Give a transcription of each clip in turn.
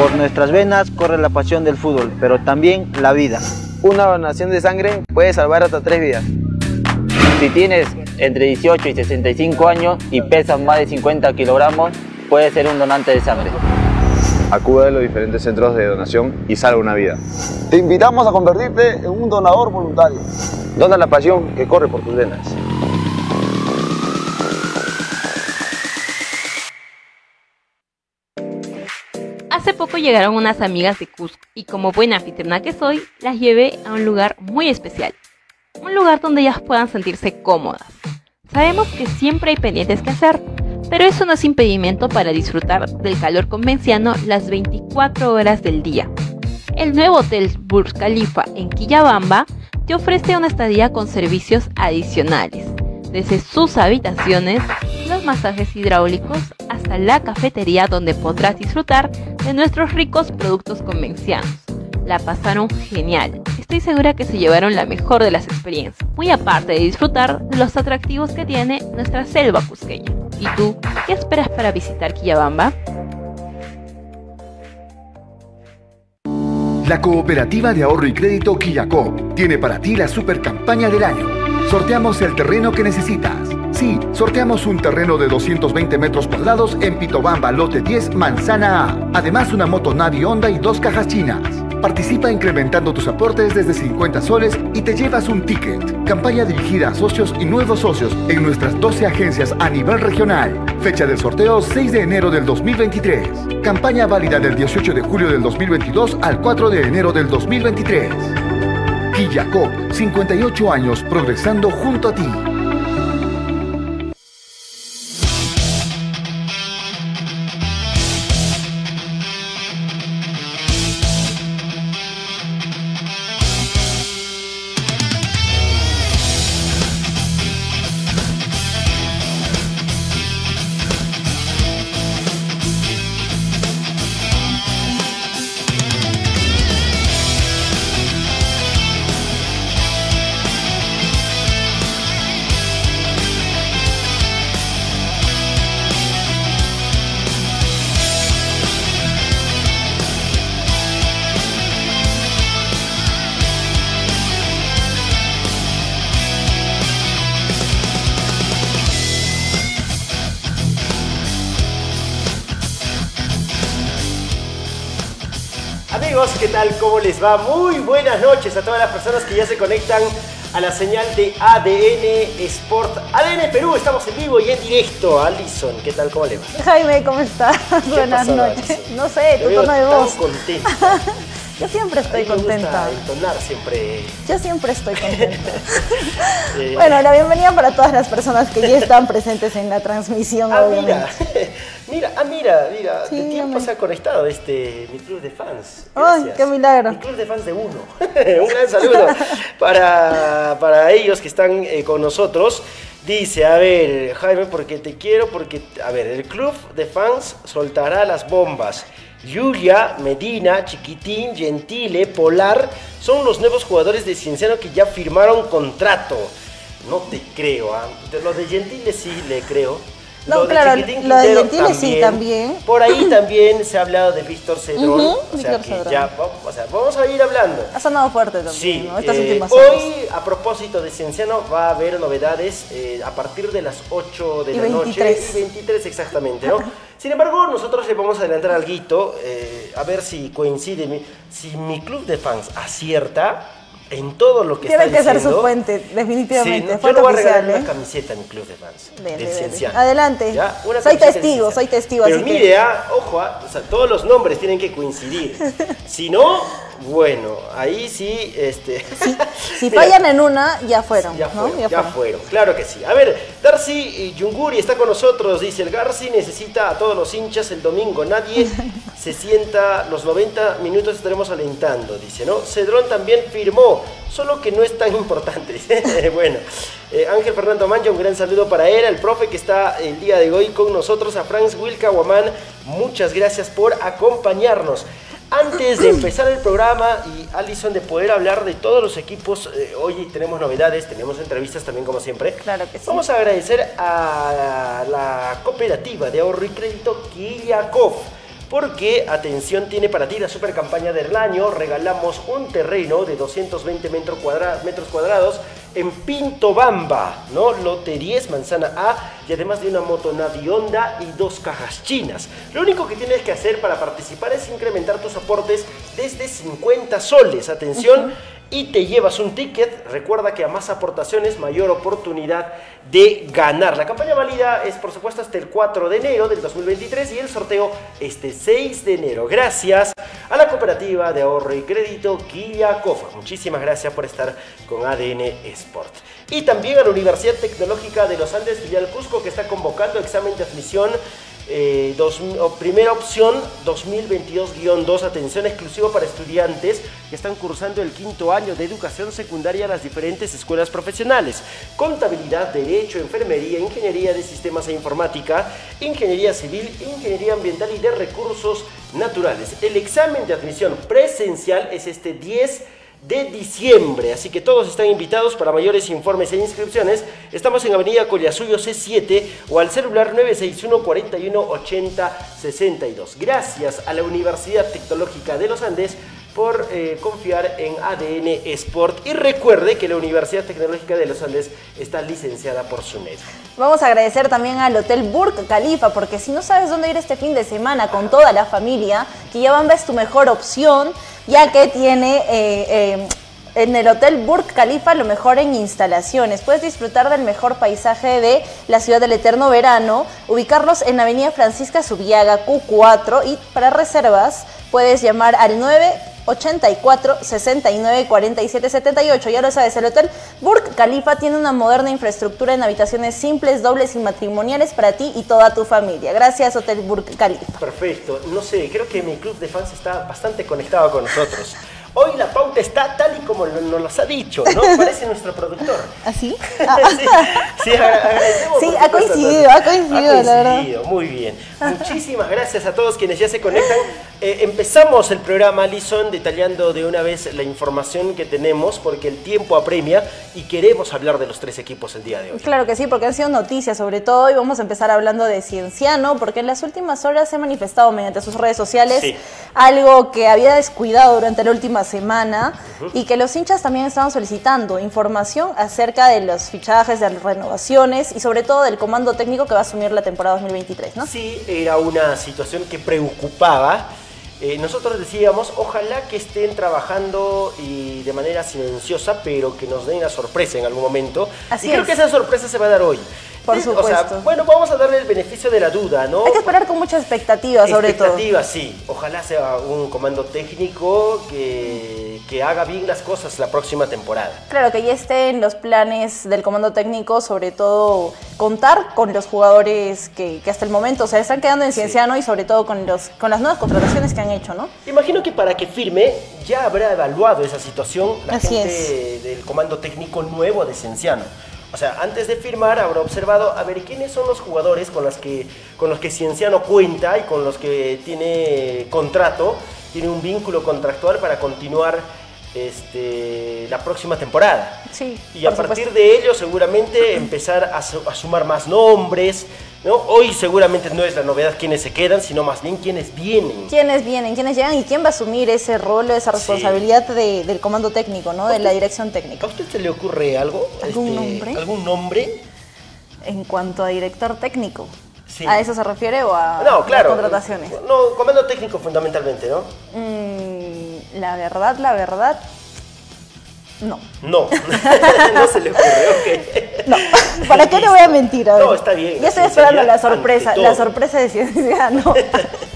Por nuestras venas corre la pasión del fútbol, pero también la vida. Una donación de sangre puede salvar hasta tres vidas. Si tienes entre 18 y 65 años y pesas más de 50 kilogramos, puedes ser un donante de sangre. Acude a los diferentes centros de donación y salva una vida. Te invitamos a convertirte en un donador voluntario. Dona la pasión que corre por tus venas. Llegaron unas amigas de Cusco y como buena anfitriona que soy, las llevé a un lugar muy especial. Un lugar donde ellas puedan sentirse cómodas. Sabemos que siempre hay pendientes que hacer, pero eso no es impedimento para disfrutar del calor convenciano las 24 horas del día. El nuevo hotel Burj Khalifa en Quillabamba te ofrece una estadía con servicios adicionales, desde sus habitaciones, los masajes hidráulicos hasta la cafetería donde podrás disfrutar de nuestros ricos productos convencianos. La pasaron genial. Estoy segura que se llevaron la mejor de las experiencias, muy aparte de disfrutar de los atractivos que tiene nuestra selva cusqueña. ¿Y tú, qué esperas para visitar Quillabamba? La Cooperativa de Ahorro y Crédito Quillacop tiene para ti la super campaña del año. Sorteamos el terreno que necesitas. Sí, sorteamos un terreno de 220 metros cuadrados en Pitobamba, lote 10, Manzana A. Además, una moto Navi Honda y dos cajas chinas. Participa incrementando tus aportes desde 50 soles y te llevas un ticket. Campaña dirigida a socios y nuevos socios en nuestras 12 agencias a nivel regional. Fecha del sorteo 6 de enero del 2023. Campaña válida del 18 de julio del 2022 al 4 de enero del 2023. Quillacop, 58 años progresando junto a ti. Les va? Muy buenas noches a todas las personas que ya se conectan a la señal de ADN Sport. ADN Perú, estamos en vivo y en directo. Alison, ¿qué tal? ¿Cómo le va? Jaime, ¿cómo estás? Buenas pasó, noches. Alison? No sé, tu tono de voz. contenta. Yo siempre estoy contenta. entonar siempre. Yo siempre estoy contenta. Eh, Bueno, la bienvenida para todas las personas que ya están presentes en la transmisión, Ah, mira, mira, ah, mira, mira, Sí, de tiempo se ha conectado este, mi club de fans. Ay, Gracias. qué milagro. Mi club de fans de uno. Un gran saludo para, para ellos que están eh, con nosotros. Dice, a ver, Jaime, porque te quiero, porque, a ver, el club de fans soltará las bombas. Yulia, Medina, Chiquitín, Gentile, Polar son los nuevos jugadores de Cienciano que ya firmaron contrato. No te creo. De Lo de Gentile sí le creo. No, de claro, Chiquitín lo de Gentile sí, también. Por ahí también se ha hablado de Víctor Cedrón. Ujú, o sea Víctor que Cedrón. ya, vamos, o sea, vamos a ir hablando. Ha sonado fuerte también, Sí, ¿no? Estas eh, últimas horas. hoy a propósito de Cienciano va a haber novedades eh, a partir de las 8 de Y la 23. noche. Y 23 exactamente, ¿no? Sin embargo, nosotros le vamos a adelantar algo, eh, a ver si coincide, mi- si mi club de fans acierta en todo lo que Tiene está que ser su fuente, definitivamente. Sí, yo le voy a regalar ¿eh? una camiseta a mi club de fans. Dele, del. Cienciano. Adelante. ¿Ya? Una Soy testigo, soy testigo, Pero así que- mire, ah, ojo, ah, o sea, todos los nombres tienen que coincidir. Si no, bueno, ahí sí, este... Si fallan en una, ya fueron, ya ¿no? fueron, ya, fueron, claro que sí. A ver, Darcy Yunguri está con nosotros, dice el Garci necesita a todos los hinchas el domingo, nadie se sienta los 90 minutos estaremos alentando, dice, ¿no? Cedrón también firmó, solo que no es tan importante, dice. bueno, eh, Ángel Fernando Mancha, un gran saludo para él, el profe que está el día de hoy con nosotros, a Franz Wilka Guamán, muchas gracias por acompañarnos. Antes de empezar el programa y Alison de poder hablar de todos los equipos, eh, hoy tenemos novedades, tenemos entrevistas también como siempre. Claro que sí. Vamos a agradecer a la cooperativa de ahorro y crédito Kiliakov porque, atención, tiene para ti la super campaña del año. Regalamos un terreno de 220 metros, cuadra- metros cuadrados en Pinto Bamba, ¿no? Lote 10, manzana A, y además de una moto Navi Honda y dos cajas chinas. Lo único que tienes que hacer para participar es incrementar tus aportes desde 50 soles. Atención. Y te llevas un ticket. Recuerda que a más aportaciones, mayor oportunidad de ganar. La campaña válida es, por supuesto, hasta el 4 de enero del 2023 y el sorteo este 6 de enero. Gracias a la cooperativa de ahorro y crédito Quilla Cofa. Muchísimas gracias por estar con ADN Sport. Y también a la Universidad Tecnológica de los Andes, filial Cusco, que está convocando examen de admisión eh, dos- primera opción 2022-2, atención exclusiva para estudiantes que están cursando el quinto año de educación secundaria a las diferentes escuelas profesionales. Contabilidad, Derecho, Enfermería, Ingeniería de Sistemas e Informática, Ingeniería Civil, Ingeniería Ambiental y de Recursos Naturales. El examen de admisión presencial es este 10 de diciembre. Así que todos están invitados para mayores informes e inscripciones. Estamos en Avenida Collasuyo C7 o al celular 961 41 80 62. Gracias a la Universidad Tecnológica de los Andes por eh, confiar en ADN Sport. Y recuerde que la Universidad Tecnológica de los Andes está licenciada por SUNED. Vamos a agradecer también al Hotel Burj Khalifa, porque si no sabes dónde ir este fin de semana con toda la familia, Quillabamba es tu mejor opción, ya que tiene eh, eh, en el Hotel Burj Khalifa lo mejor en instalaciones. Puedes disfrutar del mejor paisaje de la ciudad del eterno verano, ubicarlos en Avenida Francisca Subiaga Q4 y para reservas puedes llamar al 9 84 69 47 78. Ya lo sabes, el Hotel Burj Khalifa tiene una moderna infraestructura en habitaciones simples, dobles y matrimoniales para ti y toda tu familia. Gracias, Hotel Burj Khalifa. Perfecto. No sé, creo que mi club de fans está bastante conectado con nosotros. Hoy la pauta está tal y como nos los ha dicho, ¿no? Parece nuestro productor. ¿Así? sí, sí, agra- agradecemos, Sí, por ha coincidido, ha coincidido, la verdad. coincidido, Muy bien. Muchísimas gracias a todos quienes ya se conectan. Eh, empezamos el programa, Alison, detallando de una vez la información que tenemos, porque el tiempo apremia y queremos hablar de los tres equipos el día de hoy. Claro que sí, porque han sido noticias sobre todo y vamos a empezar hablando de Cienciano, porque en las últimas horas se ha manifestado mediante sus redes sociales Sí. algo que había descuidado durante la última semana y que los hinchas también estaban solicitando información acerca de los fichajes, de las renovaciones y sobre todo del comando técnico que va a asumir la temporada 2023, ¿no? Sí, era una situación que preocupaba. Eh, nosotros decíamos, ojalá que estén trabajando y de manera silenciosa, pero que nos den una sorpresa en algún momento. Así y creo es. que esa sorpresa se va a dar hoy. Por Eh, O sea, supuesto. bueno, vamos a darle el beneficio de la duda, ¿no? Hay que esperar con mucha expectativa sobre todo. Expectativa, sí. Ojalá sea un comando técnico que, que haga bien las cosas la próxima temporada. Claro, que ya esté en los planes del comando técnico, sobre todo contar con los jugadores que, que hasta el momento o sea, están quedando en Cienciano y sobre todo con, los, con las nuevas contrataciones que han hecho, ¿no? Imagino que para que firme ya habrá evaluado esa situación la Así gente del comando técnico nuevo de Cienciano. O sea, antes de firmar habrá observado a ver quiénes son los jugadores con los que con los que Cienciano cuenta y con los que tiene contrato, tiene un vínculo contractual para continuar este, la próxima temporada. Sí. Y a partir supuesto. de ello seguramente empezar a, su- a sumar más nombres. ¿No? Hoy seguramente no es la novedad quiénes se quedan, sino más bien quiénes vienen. ¿Quiénes vienen? ¿Quiénes llegan? ¿Y quién va a asumir ese rol, esa responsabilidad de- del comando técnico, ¿no? De la dirección ¿A técnica. usted se le ocurre algo? ¿Algún Este, nombre? ¿Algún nombre? En cuanto a director técnico. Sí. ¿A eso se refiere o a No, claro. las contrataciones? No, comando técnico fundamentalmente, ¿no? Mm, la verdad, la verdad, no. No. no se le ocurre, ok. No, ¿para qué le voy a mentir? A. No, está bien, Ya estoy esperando la sorpresa, la sorpresa de Cienciano.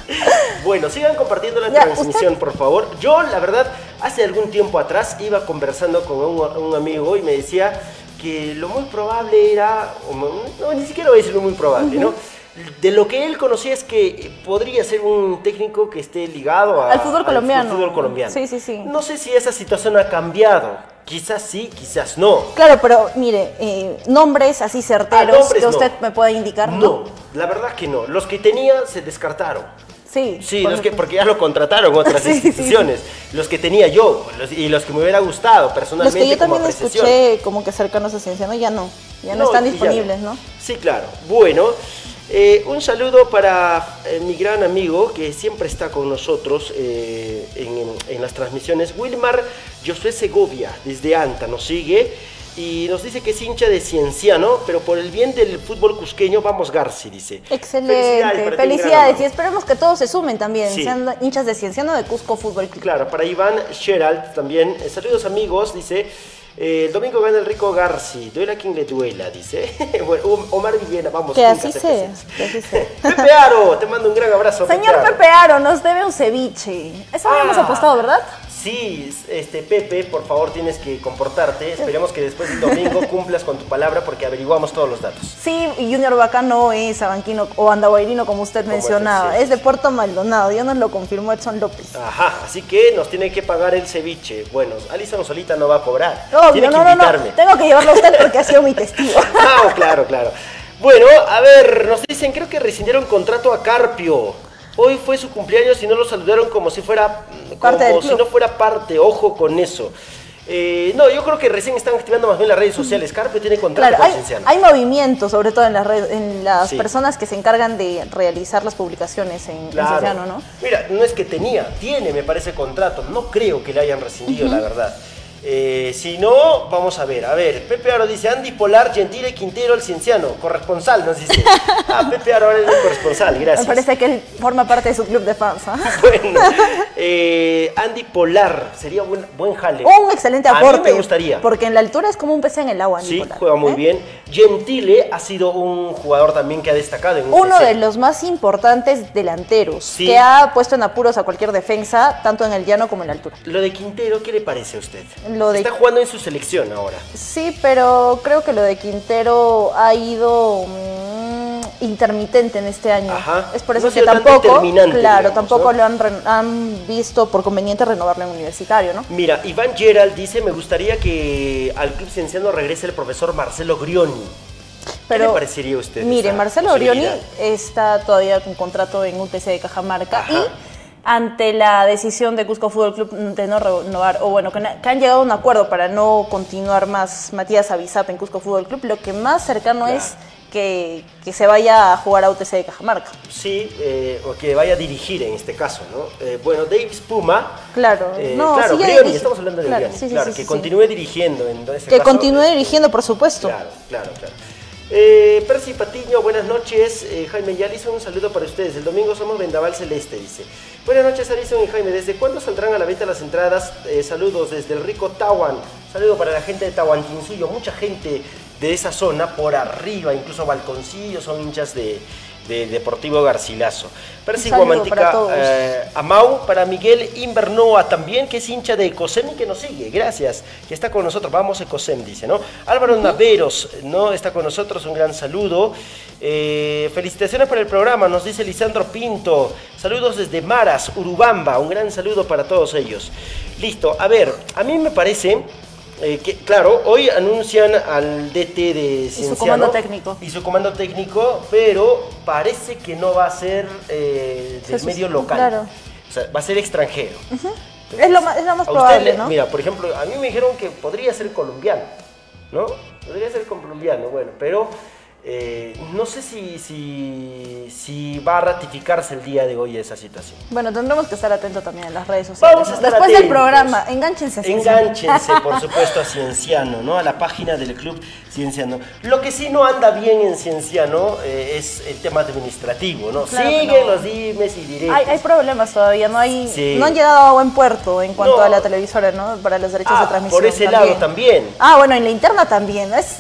Bueno, sigan compartiendo la Ya, transmisión, por favor. Yo, la verdad, hace algún tiempo atrás iba conversando con un, un amigo y me decía que lo muy probable era, no, no, ni siquiera voy a decir lo muy probable, ¿no? De lo que él conocía es que podría ser un técnico que esté ligado a- Al fútbol colombiano. fútbol colombiano. Sí, sí, sí. No sé si esa situación ha cambiado. Quizás sí, quizás no. Claro, pero mire, eh, nombres así certeros Ah, nombres que no. usted me pueda indicar. No, la verdad que no. Los que tenía se descartaron. Sí, Sí, los que, porque ya lo contrataron otras Sí, sí, sí. instituciones. Los que tenía yo los- y los que me hubiera gustado Los personalmente que yo como también apreciación. escuché como que cercanos a Cienciano ya no, ya no, No, están y ya disponibles, ¿no? Sí, claro. Bueno, Eh, un saludo para eh, mi gran amigo que siempre está con nosotros eh, en, las transmisiones, Wilmar Josué Segovia, desde Anta, nos sigue y nos dice que es hincha de Cienciano, pero por el bien del fútbol cusqueño, vamos Garci, dice. Excelente, felicidades. Y esperemos que todos se sumen también, Sí. sean hinchas de Cienciano de Cusco Fútbol Club. Claro, para Iván Gerald también. saludos amigos, dice. Eh, el domingo gana el rico Garci, duela quien le duela, dice. bueno, Om- Omar Villena, vamos. Que así sea, que así sea. Pepe Aro, te mando un gran abrazo. Señor Aro. Pepe Aro, nos debe un ceviche. Eso habíamos Ah. apostado, ¿verdad? Sí, este Pepe, por favor tienes que comportarte. Esperemos que después del domingo cumplas con tu palabra porque averiguamos todos los datos. Sí, Junior Vaca no es abanquino o andahuayrino como usted Como mencionaba, sí, es de Puerto Maldonado, ya nos lo confirmó Edson López. Ajá, así que nos tiene que pagar el ceviche. Bueno, Alison solita no va a cobrar. Obvio, tiene que no, no, no, invitarme. tengo que llevarlo a usted porque ha sido mi testigo. Ah, claro, claro. Bueno, a ver, nos dicen, creo que rescindieron contrato a Carpio. Hoy fue su cumpleaños y no lo saludaron como si fuera mm, Parte como si no fuera parte, ojo con eso. Eh, no, yo creo que recién están activando más bien las redes sociales. Carpio tiene contrato Claro, con hay, hay movimiento, sobre todo en las, red- en las Sí. personas que se encargan de realizar las publicaciones en, en Claro. Cienciano, ¿no? Mira, no es que tenía, tiene, me parece, contrato. No creo que le hayan rescindido, la verdad. Eh, si no, vamos a ver. A ver, Pepe Aro dice Andy Polar, Gentile Quintero, el cienciano, corresponsal, nos dice. Ah, Pepe Aro es el corresponsal, Me gracias. parece que él forma parte de su club de fans. ¿ah? Bueno, eh, Andy Polar, sería buen, buen jale. Un excelente A aporte. mí me gustaría. Porque en la altura es como un pez en el agua, Sí, Nicolás, juega muy ¿eh? bien. Gentile ha sido un jugador también que ha destacado en Uno de los más importantes delanteros Sí. que ha puesto en apuros a cualquier defensa, tanto en el llano como en la altura. Lo de Quintero, ¿qué le parece a usted? Lo de- Está jugando en su selección ahora. Sí, pero creo que lo de Quintero ha ido mm, intermitente en este año. Ajá. Es por eso que tampoco, claro, digamos, tampoco ¿no? lo han, han visto por conveniente renovarlo en universitario, ¿no? Mira, Iván Gerald dice, me gustaría que al club cienciano regrese el profesor Marcelo Grioni. ¿Qué le parecería a usted? Mire, Marcelo Orioni está todavía con contrato en UTC de Cajamarca Ajá. y ante la decisión de Cusco Fútbol Club de no renovar, o bueno, que, han llegado a un acuerdo para no continuar más Matías Avizap en Cusco Fútbol Club, lo que más cercano es que, que se vaya a jugar a UTC de Cajamarca. Sí, eh, o que vaya a dirigir en este caso, ¿no? Eh, bueno, Davis Puma. Claro, eh, no, claro, Grioni, dirige. estamos hablando de Claro, Grioni, sí, sí, claro, sí, que sí, continúe dirigiendo en ese Que caso. continúe dirigiendo, por supuesto. Claro, claro, claro. Eh, Percy Patiño, buenas noches. Eh, Jaime y Alison, un saludo para ustedes. El domingo somos Vendaval Celeste, dice. Buenas noches, Alison y Jaime. ¿Desde cuándo saldrán a la venta las entradas? Eh, saludos desde el rico Tawan. Saludo para la gente de Tahuantinsuyo. Mucha gente de esa zona por arriba, incluso Balconcillo, son hinchas de, de Deportivo Garcilaso. Percy Guamantica, todos. eh, Amau, para Miguel Invernoa también, que es hincha de Ecosem y que nos sigue, gracias, que está con nosotros, vamos Ecosem, dice, ¿no? Álvaro Naveros, ¿no? Está con nosotros, un gran saludo. Eh, felicitaciones por el programa, nos dice Lisandro Pinto. Saludos desde Maras, Urubamba, un gran saludo para todos ellos. Listo, a ver, a mí me parece... eh, que, claro, hoy anuncian al DT de su Cienciano comando técnico. y su comando técnico, pero parece que no va a ser eh, del medio local. claro. O sea, va a ser extranjero. Es lo más, es lo más A usted probable, le- ¿no? Mira, por ejemplo, a mí me dijeron que podría ser colombiano, ¿no? Podría ser colombiano, bueno, pero eh, no sé si, si, si va a ratificarse el día de hoy esa situación. Bueno, tendremos que estar atentos también en las redes sociales. Vamos a estar Después del programa, enganchense. a. Enganchense, por supuesto, a Cienciano, ¿no? A la página del club Cienciano. Lo que sí no anda bien en Cienciano eh, es el tema administrativo, ¿no? Claro Siguen no. los dimes y diretes. Hay, hay problemas todavía, no hay, Sí. no han llegado a buen puerto en cuanto No. a la televisora, ¿no? Para los derechos Ah, de transmisión. por ese lado también. Ah, bueno, en la interna también. Es,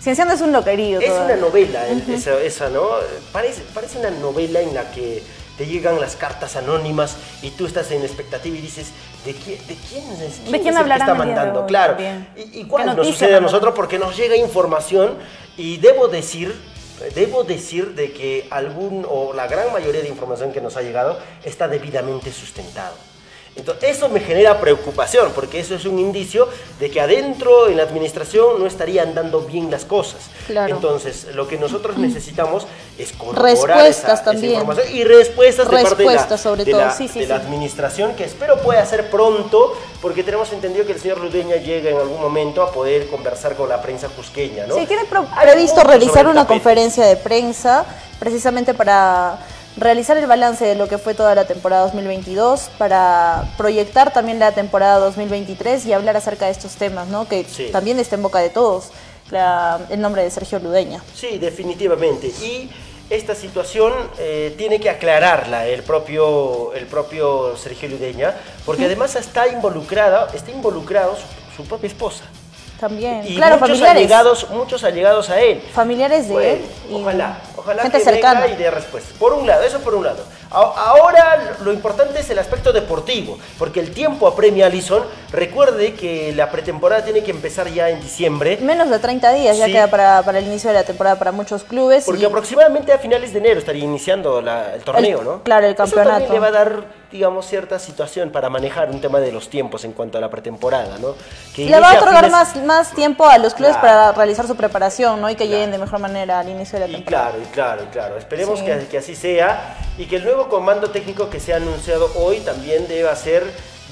Cienciano es un loquerío. Es todavía. una novela, el- esa, esa, ¿no? Parece, parece una novela en la que te llegan las cartas anónimas y tú estás en expectativa y dices, ¿de, quién, de quién es, quién ¿De quién es el que está mandando? Claro. Y- Igual ¿Qué nos sucede a nosotros porque nos llega información y debo decir, debo decir de que algún o la gran mayoría de información que nos ha llegado está debidamente sustentado. Entonces, eso me genera preocupación, porque eso es un indicio de que adentro en la administración no estarían dando bien las cosas. Claro. Entonces, lo que nosotros necesitamos es corroborar Respuestas esa- esa también. información y respuestas de parte de la, sobre de todo. la- Sí, sí, de la sí. administración, que espero pueda ser pronto, porque tenemos entendido que el señor Ludeña llega en algún momento a poder conversar con la prensa cusqueña, ¿no? Sí, tiene previsto realizar una tapete. conferencia de prensa precisamente para realizar el balance de lo que fue toda la temporada 2022, para proyectar también la temporada 2023 y hablar acerca de estos temas, ¿no? Que Sí. también está en boca de todos, la- el nombre de Sergio Ludeña. Sí, definitivamente. Y esta situación eh, tiene que aclararla el propio, el propio Sergio Ludeña, porque además está involucrada, está involucrado su, su propia esposa. También, Y claro, muchos familiares. allegados, muchos allegados a él. Familiares de Bueno, él. y ojalá, ojalá gente que cercana. venga y dé respuesta. Por un lado, eso por un lado. Ahora lo importante es el aspecto deportivo, porque el tiempo apremia a Alison. Recuerde que la pretemporada tiene que empezar ya en diciembre. Menos de 30 días ya queda para, para el inicio de la temporada para muchos clubes. Porque y- aproximadamente a finales de enero estaría iniciando la- el torneo, El- ¿no? claro, el Eso campeonato. también le va a dar, digamos, cierta situación para manejar un tema de los tiempos en cuanto a la pretemporada, ¿no? Que Le va a otorgar fines- más, más tiempo a los clubes Claro. para realizar su preparación, ¿no? Y que lleguen de mejor manera al inicio de la Y temporada. claro, y claro, y claro. Esperemos Sí. que, que así sea y que el nuevo comando técnico que se ha anunciado hoy también deba hacer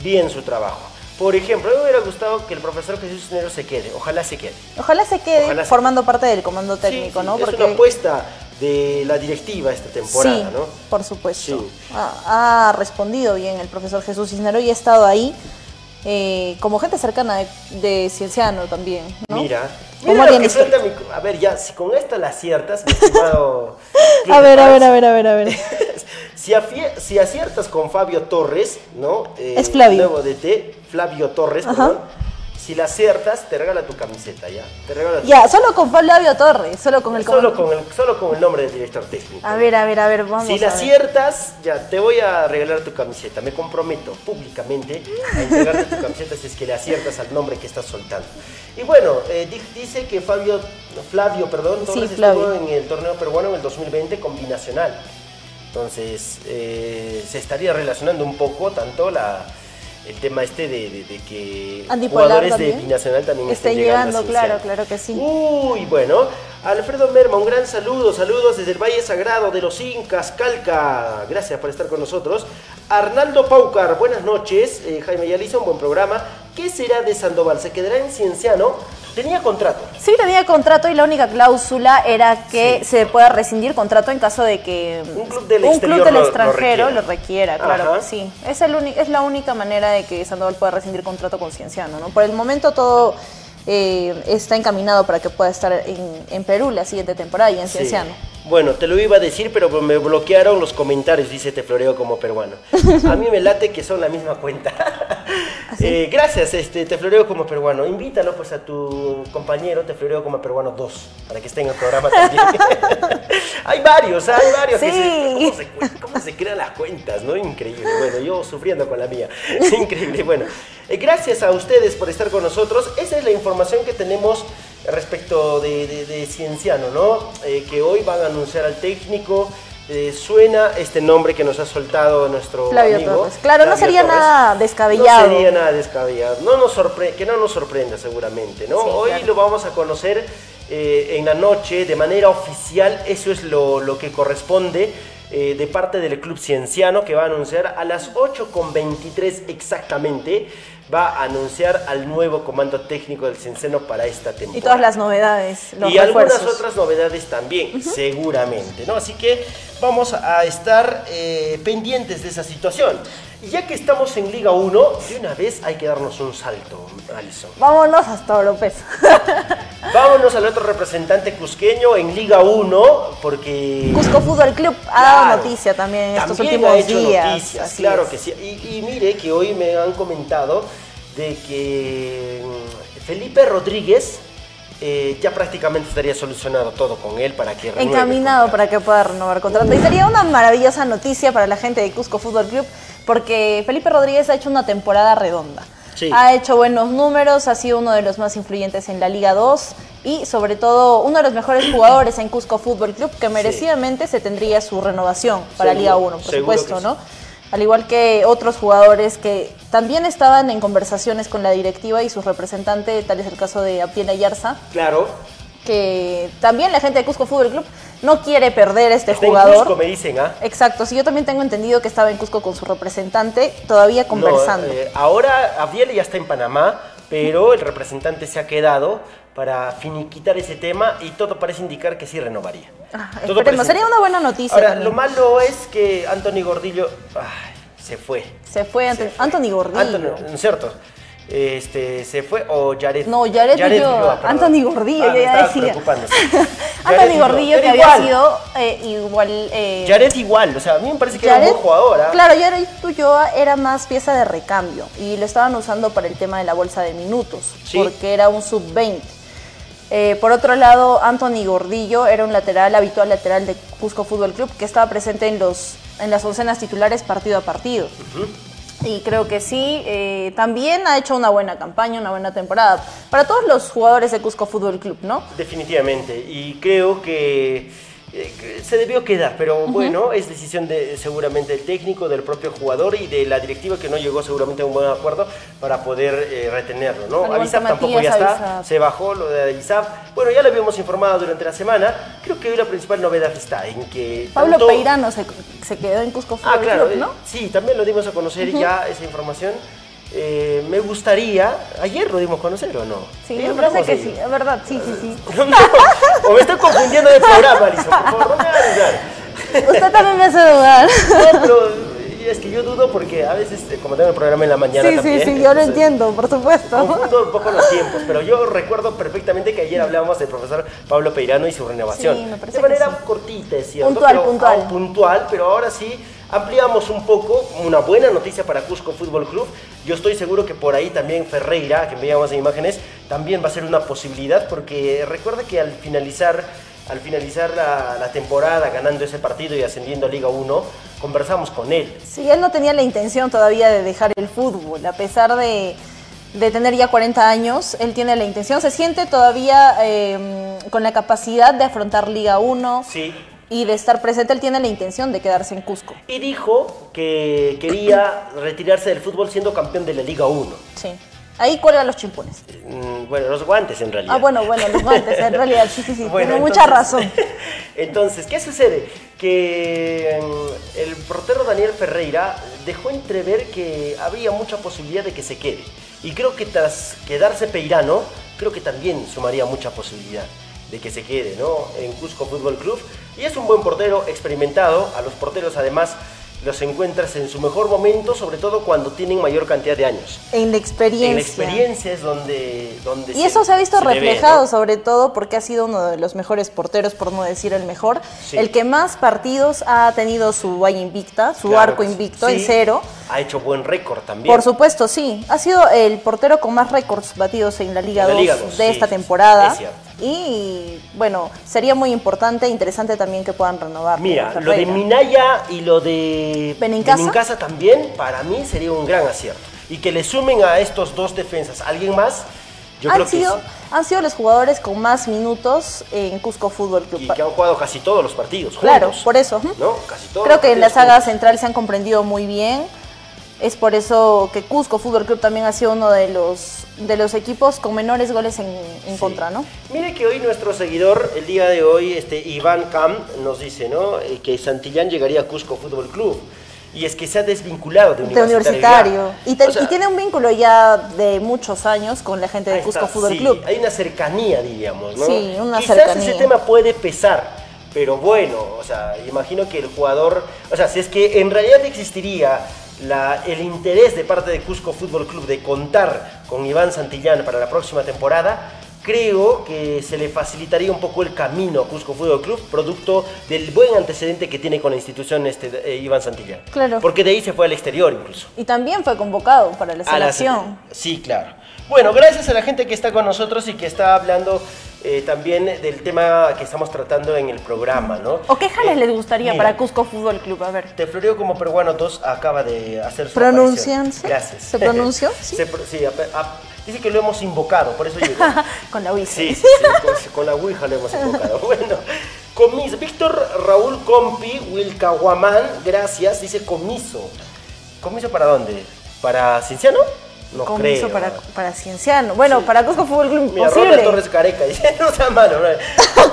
bien su trabajo. Por ejemplo, a mí me hubiera gustado que el profesor Jesús Cisneros se quede, ojalá se quede. Ojalá se quede Ojalá se- formando parte del comando técnico, sí, ¿no? Es una apuesta de la directiva esta temporada, sí, ¿no? por supuesto. Sí. Ha, ha respondido bien el profesor Jesús Cisneros y ha estado ahí eh, como gente cercana de, de Cienciano también, ¿no? Mira, mira lo que mi- A ver, ya, si con esta la aciertas, mi estimado A ver, a ver, a ver, a ver, a ver. si, afie- si aciertas con Fabio Torres, ¿no? Eh, Es Flavio. Nuevo DT, Flavio Torres, Ajá. Si la aciertas, te regala tu camiseta, ¿ya? Te regala tu- Ya, solo con Flavio Torres, solo con el Solo con, el, solo con el nombre del director técnico. A ver, a ver, a ver, vamos Si la a ver. aciertas, ya te voy a regalar tu camiseta. Me comprometo públicamente a entregarte tu camiseta si es que le aciertas al nombre que estás soltando. Y bueno, eh, di- dice que Fabio, Flavio perdón, Sí, Torres Flavio. estuvo en el torneo peruano en el 2020 con Binacional. Entonces, eh, se estaría relacionando un poco tanto la, el tema este de, de- de que Antipolar jugadores también. de Binacional también estén llegando, llegando, claro, claro que sí. Uy, bueno, Alfredo Merma, un gran saludo, saludos desde el Valle Sagrado de los Incas, Calca. Gracias por estar con nosotros. Arnaldo Paucar, buenas noches. Eh, Jaime Yaliza, un buen programa. ¿Qué será de Sandoval? ¿Se quedará en Cienciano? Tenía contrato. Sí, tenía contrato y la única cláusula era que se pueda rescindir contrato en caso de que Un club del un exterior club del lo- lo extranjero requiera. lo requiera, claro Ajá. sí. Es, el es la única manera de que Sandoval pueda rescindir contrato con Cienciano, ¿no? Por el momento todo eh, está encaminado para que pueda estar en, en Perú la siguiente temporada y en Sí. Bueno, te lo iba a decir, pero me bloquearon los comentarios, dice Te Floreo como peruano. A mí me late que son la misma cuenta. Eh, gracias, este, Te Floreo como peruano. Invítalo pues a tu compañero Te Floreo como peruano 2, para que esté en el programa también. hay varios, hay varios. que se- ¿cómo, se, cu- cómo se crean las cuentas, no? Increíble. Bueno, yo sufriendo con la mía. Increíble. Bueno, eh, gracias a ustedes por estar con nosotros. Esa es la información que tenemos respecto de, de- de Cienciano, ¿no? Eh, que hoy van a anunciar al técnico. Eh, suena este nombre que nos ha soltado nuestro Flavio amigo. Torres. Claro, no sería Torres. nada descabellado. No sería nada descabellado. No nos sorpre- que no nos sorprenda seguramente, ¿no? Sí, Hoy claro. lo vamos a conocer eh, en la noche de manera oficial. Eso es lo, lo que corresponde eh, de parte del Club Cienciano que va a anunciar a las 8.23 exactamente. Va a anunciar al nuevo comando técnico del Cienciano para esta temporada Y todas las novedades, los y algunas otras novedades también, seguramente, ¿no? Así que vamos a estar eh, pendientes de esa situación. Y ya que estamos en Liga 1, de una vez hay que darnos un salto, Alison. Vámonos hasta López. Vámonos al otro representante cusqueño en Liga 1, porque... Cusco Fútbol Club ha Claro. dado noticia también en estos También últimos ha hecho días. noticias, claro es. que sí. Y, y mire que hoy me han comentado de que mm, Felipe Rodríguez eh, ya prácticamente estaría solucionado todo con él para que renueve encaminado para que pueda renovar contrato. Y sería una maravillosa noticia para la gente de Cusco Fútbol Club, porque Felipe Rodríguez ha hecho una temporada redonda. Sí. Ha hecho buenos números, ha sido uno de los más influyentes en la Liga 2 y sobre todo uno de los mejores jugadores en Cusco Fútbol Club que merecidamente se tendría su renovación para Seguro, Liga 1, por supuesto, ¿no? al igual que otros jugadores que también estaban en conversaciones con la directiva y sus representantes, tal es el caso de Abdiel Ayarza, Claro. Que también la gente de Cusco Fútbol Club no quiere perder este Está en jugador. Cusco, me dicen, ¿ah? Exacto, sí, yo también tengo entendido que estaba en Cusco con su representante, todavía conversando. No, eh, ahora Abdiel ya está en Panamá, pero el representante se ha quedado para finiquitar ese tema y todo parece indicar que sí renovaría. Ah, Todo esperemos, parece sería una buena noticia. Ahora, también. lo malo es que Anthony Gordillo ay, se fue. Se fue Anthony, Anthony Gordillo. Anthony, ¿no es cierto? Este, se fue o Jared. No, Jared Ulloa, perdón. Anthony Gordillo, Ah, yo ya decía. Anthony Jared Gordillo que había sido eh, igual... eh, Jared igual, o sea, a mí me parece que era un Jared- buen jugador. ¿ah? Claro, Jared Ulloa era más pieza de recambio y lo estaban usando para el tema de la bolsa de minutos, Sí. porque era un sub-20. Eh, por otro lado, Anthony Gordillo era un lateral, habitual lateral de Cusco Fútbol Club, que estaba presente en, los, en las oncenas titulares partido a partido. Y creo que sí, eh, también ha hecho una buena campaña, una buena temporada. Para todos los jugadores de Cusco Fútbol Club, ¿no? Definitivamente, y creo que, se debió quedar, pero bueno, es decisión de seguramente del técnico, del propio jugador y de la directiva que no llegó seguramente a un buen acuerdo para poder eh, retenerlo, ¿no? Walter tampoco ya está, Avisab. se bajó lo de Avisab. Bueno, ya lo habíamos informado durante la semana, creo que hoy la principal novedad está en que... Pablo tanto- Peirano se, se quedó en Cusco Fútbol Ah, claro, Club, eh, ¿no? sí, también lo dimos a conocer ya esa información. Eh, me gustaría, ayer lo dimos a conocer o no? Sí, me parece que sí, es verdad, sí, sí, sí. No, no, o me estoy confundiendo de programa, Alison, por favor, no me hagas dudar. Usted también me hace dudar. No, pero eh, es que yo dudo porque a veces, eh, como tengo el programa en la mañana Sí, también... sí, sí, yo lo entiendo, por supuesto. Confundo un poco los tiempos, pero yo recuerdo perfectamente que ayer hablábamos del profesor Pablo Peirano y su renovación. Sí, me parece de manera que sí. cortita, es cierto. Puntual, pero, puntual. ah, puntual, pero ahora sí ampliamos un poco, una buena noticia para Cusco Fútbol Club. Yo estoy seguro que por ahí también Ferreira, que veíamos en imágenes, también va a ser una posibilidad, porque recuerda que al finalizar, al finalizar la, la temporada, ganando ese partido y ascendiendo a Liga 1, conversamos con él. Sí, él no tenía la intención todavía de dejar el fútbol, a pesar de, de tener ya 40 años, él tiene la intención, se siente todavía eh, con la capacidad de afrontar Liga 1 Sí. Y de estar presente, él tiene la intención de quedarse en Cusco. Y dijo que quería retirarse del fútbol siendo campeón de la Liga 1. Sí. Ahí cuelga los chimpones. Mm, Bueno, los guantes en realidad. Ah, bueno, bueno, los guantes, en realidad, sí, sí, sí, Bueno, tiene mucha razón. Entonces, ¿qué sucede? Que mm, el portero Daniel Ferreira dejó entrever que había mucha posibilidad de que se quede. Y creo que tras quedarse Peirano, creo que también sumaría mucha posibilidad de que se quede, ¿no? En Cusco Fútbol Club. Y es un buen portero experimentado. A los porteros, además, los encuentras en su mejor momento, sobre todo cuando tienen mayor cantidad de años. En la experiencia. En la experiencia es donde... donde Y eso se ha visto ve, reflejado, ¿no? sobre todo porque ha sido uno de los mejores porteros, por no decir el mejor. Sí. El que más partidos ha tenido su valla invicta, su Claro arco sí. invicto en cero. Ha hecho buen récord también. Por supuesto, sí. Ha sido el portero con más récords batidos en la Liga En la 2 Liga 2, de sí, esta temporada. es. Y bueno, sería muy importante e interesante también que puedan renovar. Mira, lo de. Minaya y lo de Benincasa. también, para mí sería un gran acierto. Y que le sumen a estos dos defensas alguien más, yo han, creo que sido, sí. han sido los jugadores con más minutos en Cusco Fútbol Club. Y que han jugado casi todos los partidos Claro, juntos, por eso. ¿no? Casi todos. Creo que en la saga juntos. central se han comprendido muy bien. Es por eso que Cusco Fútbol Club también ha sido uno de los, de los equipos con menores goles en, en Sí. contra, ¿no? Mire que hoy nuestro seguidor, el día de hoy, este Iván Cam, nos dice, ¿no? Eh, Que Santillán llegaría a Cusco Fútbol Club. Y es que se ha desvinculado de De Universitario. universitario. Y, te- O sea, y tiene un vínculo ya de muchos años con la gente de Cusco está, Fútbol sí, Club. Hay una cercanía, diríamos, ¿no? Sí, una Quizás cercanía. ese tema puede pesar, pero bueno, o sea, imagino que el jugador, o sea, si es que en realidad existiría la- el interés de parte de Cusco Fútbol Club de contar con Iván Santillán para la próxima temporada, creo que se le facilitaría un poco el camino a Cusco Fútbol Club, producto del buen antecedente que tiene con la institución este, eh, Iván Santillán. Claro. Porque de ahí se fue al exterior incluso. Y también fue convocado para la A la selección. sele- Sí, claro. Bueno, gracias a la gente que está con nosotros y que está hablando eh, también del tema que estamos tratando en el programa, ¿no? ¿O qué jales Eh, les gustaría mira, para Cusco Fútbol Club? A ver. Te Floreo como peruano 2 acaba de hacer su ¿Pronuncianse? Gracias. ¿Se pronunció? Sí. Se pro- sí, dice que lo hemos invocado, por eso llegó. con la Wii. Sí, sí, sí, con, con la Ouija lo hemos invocado. Bueno, comiso. Víctor Raúl Compi, Wilcahuamán, gracias, dice comiso. ¿Comiso para dónde? ¿Para Cienciano? No Comiso creo. para, para Cienciano. Bueno, para Cusco Fútbol Club Mira, imposible. Torres Careca dice, no sea malo, no.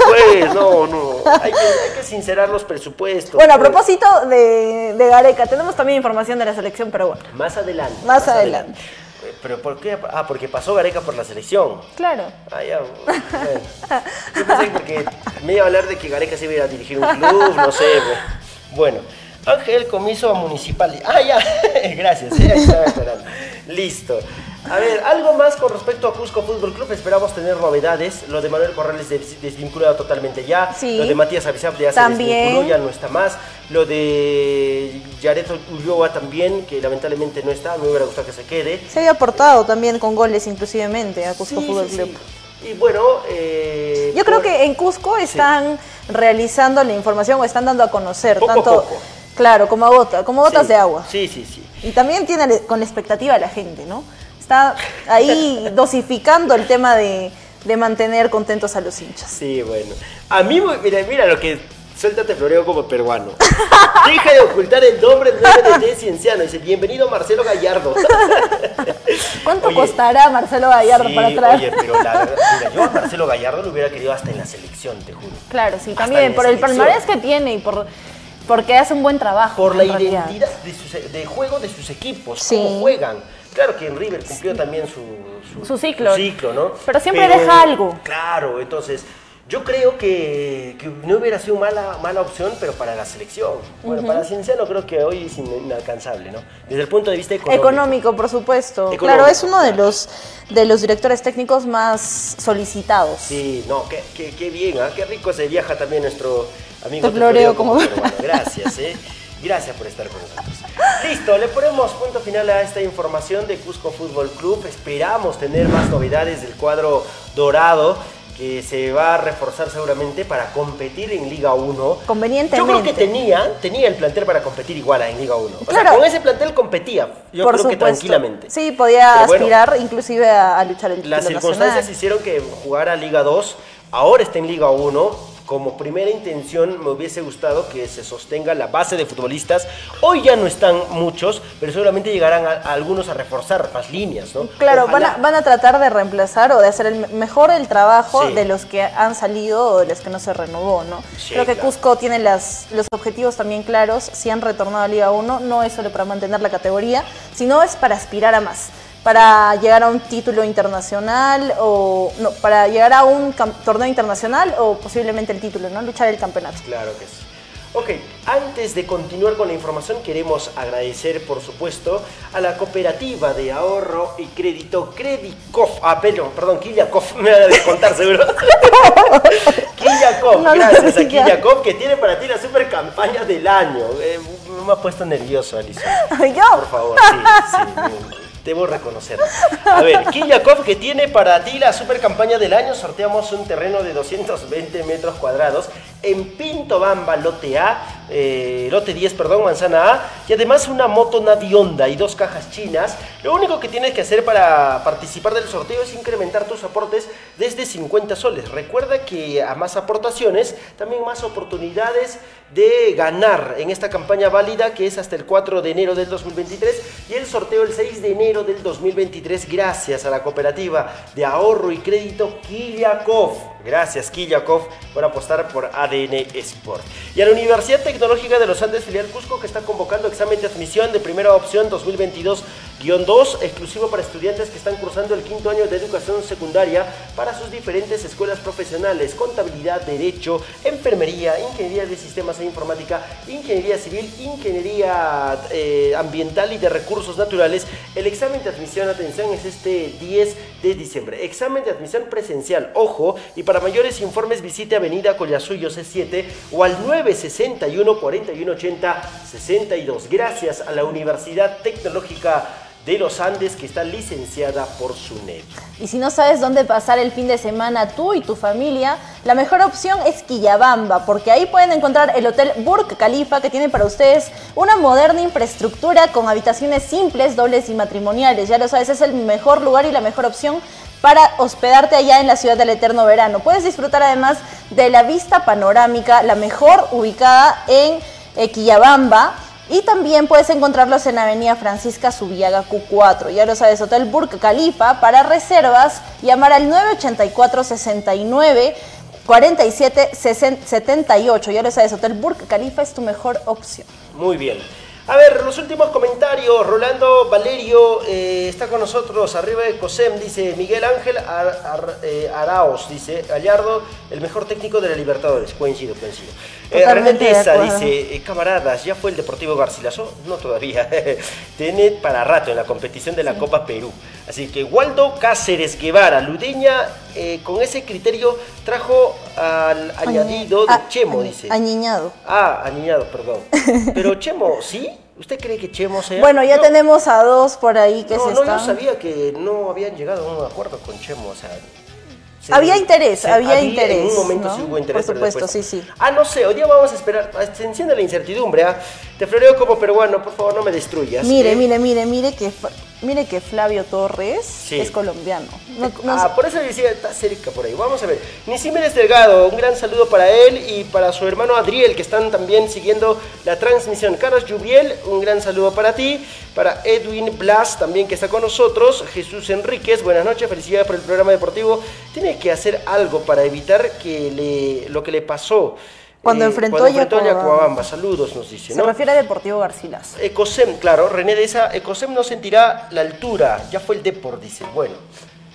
Pues, no, no. Hay que, hay que sincerar los presupuestos. Bueno, a pues. propósito de, de Gareca, tenemos también información de la selección peruana. Más adelante. Más adelante. Eh, ¿Pero por qué? Ah, porque pasó Gareca por la selección. Claro. Ah, ya. bueno. Yo pensé porque me iba a hablar de que Gareca se iba a dirigir un club, no sé. Bueno, Ángel Comiso Municipal. Ah, ya. Gracias, eh, ahí estaba esperando. Listo. A ver, algo más con respecto a Cusco Fútbol Club. Esperamos tener novedades. Lo de Manuel Corrales des- desvinculado totalmente ya. Sí. Lo de Matías Avizab ya se También. desvinculó, ya no está más. Lo de Yaret Ulloa también, que lamentablemente no está. Me hubiera gustado que se quede. Se había aportado también con goles inclusivemente a Cusco Sí, Fútbol sí, Club. sí. Y bueno, eh, Yo creo que en Cusco están realizando la información o están dando a conocer Poco a tanto, poco. Claro, como gota, como gotas Sí, de agua. Sí, sí, sí. Y también tiene con la expectativa a la gente, ¿no? Está ahí dosificando el tema de, de mantener contentos a los hinchas. Sí, bueno. A mí, mira, mira lo que. Suéltate floreo como peruano. Deja de ocultar el nombre del de Cienciano. Dice, bienvenido Marcelo Gallardo. ¿Cuánto Oye, costará Marcelo Gallardo Sí, para traer? Oye, pero la verdad, mira, yo a Marcelo Gallardo lo hubiera querido hasta en la selección, te juro. Claro, sí, Hasta también por el palmarés que tiene y por porque hace un buen trabajo. Por la realidad. identidad de, sus- de juego de sus equipos, Sí. cómo juegan. Claro que en River cumplió también su, Su ciclo. ciclo, ¿no? Pero siempre deja algo. Claro, entonces yo creo que, que no hubiera sido mala, mala opción, pero para la selección. Bueno, Ujú. para Cienciano creo que hoy es in- inalcanzable, ¿no? Desde el punto de vista económico. Económico, por supuesto. Económico. Claro, es uno de los de los directores técnicos más solicitados. Sí, no, qué, qué, qué bien, ¿ah? qué rico se viaja también nuestro amigo Te floreo como- peruano. Gracias, ¿eh? Gracias por estar con nosotros. Listo, le ponemos punto final a esta información de Cusco Fútbol Club. Esperamos tener más novedades del cuadro dorado que se va a reforzar seguramente para competir en Liga 1. Convenientemente. Yo creo que tenía, tenía el plantel para competir igual en Liga 1. O sea, Claro. con ese plantel competía, yo por creo que tranquilamente. Sí, podía bueno, aspirar inclusive a, a luchar el título las circunstancias nacional. hicieron que jugara Liga 2, ahora está en Liga 1. Como primera intención me hubiese gustado que se sostenga la base de futbolistas. Hoy ya no están muchos, pero seguramente llegarán a, a algunos a reforzar más líneas, ¿no? Claro, van a, van a tratar de reemplazar o de hacer el me- mejor el trabajo Sí. de los que han salido o de los que no se renovó, ¿no? Sí, Creo que claro. Cusco tiene las, los objetivos también claros, si han retornado a Liga 1, no es solo para mantener la categoría, sino es para aspirar a más, para llegar a un título internacional o no, para llegar a un torneo internacional o posiblemente el título, ¿no? Luchar el campeonato. Claro que sí. Ok, antes de continuar con la información, queremos agradecer, por supuesto, a la cooperativa de ahorro y crédito Credicov. Ah, perdón, perdón, Kiliakov, me van a descontar seguro. Kiliakov, No gracias a sé ya. Kiliakov, que tiene para ti la super campaña del año. Eh, me ha puesto nervioso, Alison. ¿Yo? Por favor, sí, sí. Debo reconocer. A ver, Kiliakov, que tiene para ti la super campaña del año, sorteamos un terreno de 220 metros cuadrados en Pinto Bamba, lote A, eh, lote 10, perdón, manzana A, y además una moto Navionda y dos cajas chinas. Lo único que tienes que hacer para participar del sorteo es incrementar tus aportes desde 50 soles. Recuerda que a más aportaciones, también más oportunidades de ganar en esta campaña válida que es hasta el 4 de enero del 2023 y el sorteo el 6 de enero del 2023 gracias a la cooperativa de ahorro y crédito Kiliakov. Gracias Kiliakov por apostar por ADN Sport. Y a la Universidad Tecnológica de los Andes Filial Cusco que está convocando examen de admisión de primera opción 2022-2 exclusivo para estudiantes que están cursando el quinto año de educación secundaria para sus diferentes escuelas profesionales, contabilidad, derecho, enfermería, ingeniería de sistemas e informática, ingeniería civil, ingeniería eh, ambiental y de recursos naturales. El examen de admisión, atención, es este 10 de diciembre. Examen de admisión presencial, ojo, y para mayores informes visite Avenida Collasuyo C7 o al 961 4180 62. Gracias a la Universidad Tecnológica de los Andes que está licenciada por SUNED. Y si no sabes dónde pasar el fin de semana tú y tu familia, la mejor opción es Quillabamba, porque ahí pueden encontrar el Hotel Burj Khalifa que tiene para ustedes una moderna infraestructura con habitaciones simples, dobles y matrimoniales. Ya lo sabes, es el mejor lugar y la mejor opción para hospedarte allá en la ciudad del eterno verano. Puedes disfrutar además de la vista panorámica, la mejor ubicada en eh, Quillabamba Y también puedes encontrarlos en Avenida Francisca Subiaga Q4. Ya lo sabes, Hotel Burj Khalifa. Para reservas, llamar al 984 69 47 78. Ya lo sabes, Hotel Burj Khalifa es tu mejor opción. Muy bien. A ver, los últimos comentarios. Rolando Valerio eh, está con nosotros arriba de COSEM. Dice Miguel Ángel Ar- Ar- eh, Araos. Dice Gallardo, el mejor técnico de la Libertadores. Coincido, coincido. Eh, René Tesa dice: eh, Camaradas, ¿ya fue el Deportivo Garcilaso? No todavía. Tiene para rato en la competición de la Copa Perú. Así que Waldo Cáceres Guevara, Ludeña, con ese criterio trajo al añadido de Ah, Chemo, dice. Añiñado. Ah, aniñado, perdón. Pero Chemo, ¿sí? ¿Usted cree que Chemo sea? Bueno, ya No, tenemos a dos por ahí que No, se no, están... yo sabía que no habían llegado a un acuerdo con Chemo, o sea... se- Había interés, se- había interés, En un momento ¿no? sí hubo interés. Por supuesto, sí, sí. Ah, no sé, hoy día vamos a esperar, ah, se enciende la incertidumbre, ¿ah? Te floreo como peruano, por favor, no me destruyas. Mire, ¿eh? mire, mire, mire que, mire que Flavio Torres Sí. es colombiano. No- no ah, por eso decía, está cerca por ahí. Vamos a ver. Nisimérez Delgado, un gran saludo para él y para su hermano Adriel, que están también siguiendo la transmisión. Carlos Lluviel, un gran saludo para ti. Para Edwin Blas, también que está con nosotros. Jesús Enríquez, buenas noches, felicidades por el programa deportivo. Tiene que hacer algo para evitar que le, lo que le pasó. Eh, Cuando enfrentó cuando a enfrentó a Yacuabamba. Saludos, nos dice. se ¿no? refiere a Deportivo Garcilaso. Ecosem, claro, René de esa, Ecosem no sentirá la altura, ya fue el Depor, dice. Bueno,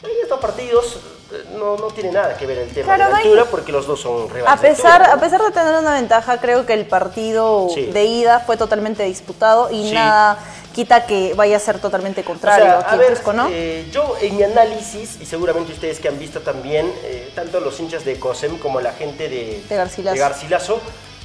en estos partidos eh, no, no tiene nada que ver el tema Claro, de la altura porque los dos son rivales. A pesar, altura, a pesar de tener una ventaja, creo que el partido Sí. de ida fue totalmente disputado y Sí. nada quita que vaya a ser totalmente O contrario sea, aquí a en ver, Cusco, ¿no? eh, yo en mi análisis, y seguramente ustedes que han visto también, eh, tanto los hinchas de COSEM como la gente de, De Garcilaso. de Garcilaso,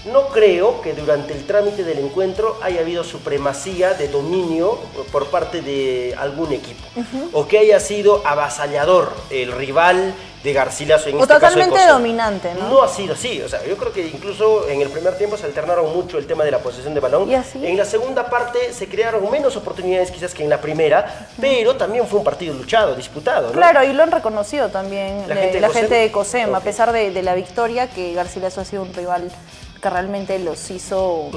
no creo que durante el trámite del encuentro haya habido supremacía de dominio por parte de algún equipo. O que haya sido avasallador el rival de Garcilaso en O este caso de totalmente dominante, ¿no? No ha sido así, o sea, yo creo que incluso en el primer tiempo se alternaron mucho el tema de la posesión de balón. ¿Y así? En la segunda parte se crearon menos oportunidades quizás que en la primera, pero también fue un partido luchado, disputado, ¿no? Claro, y lo han reconocido también ¿La eh, gente de la COSEM? gente de COSEM, a pesar de, de la victoria, que Garcilaso ha sido un rival que realmente los hizo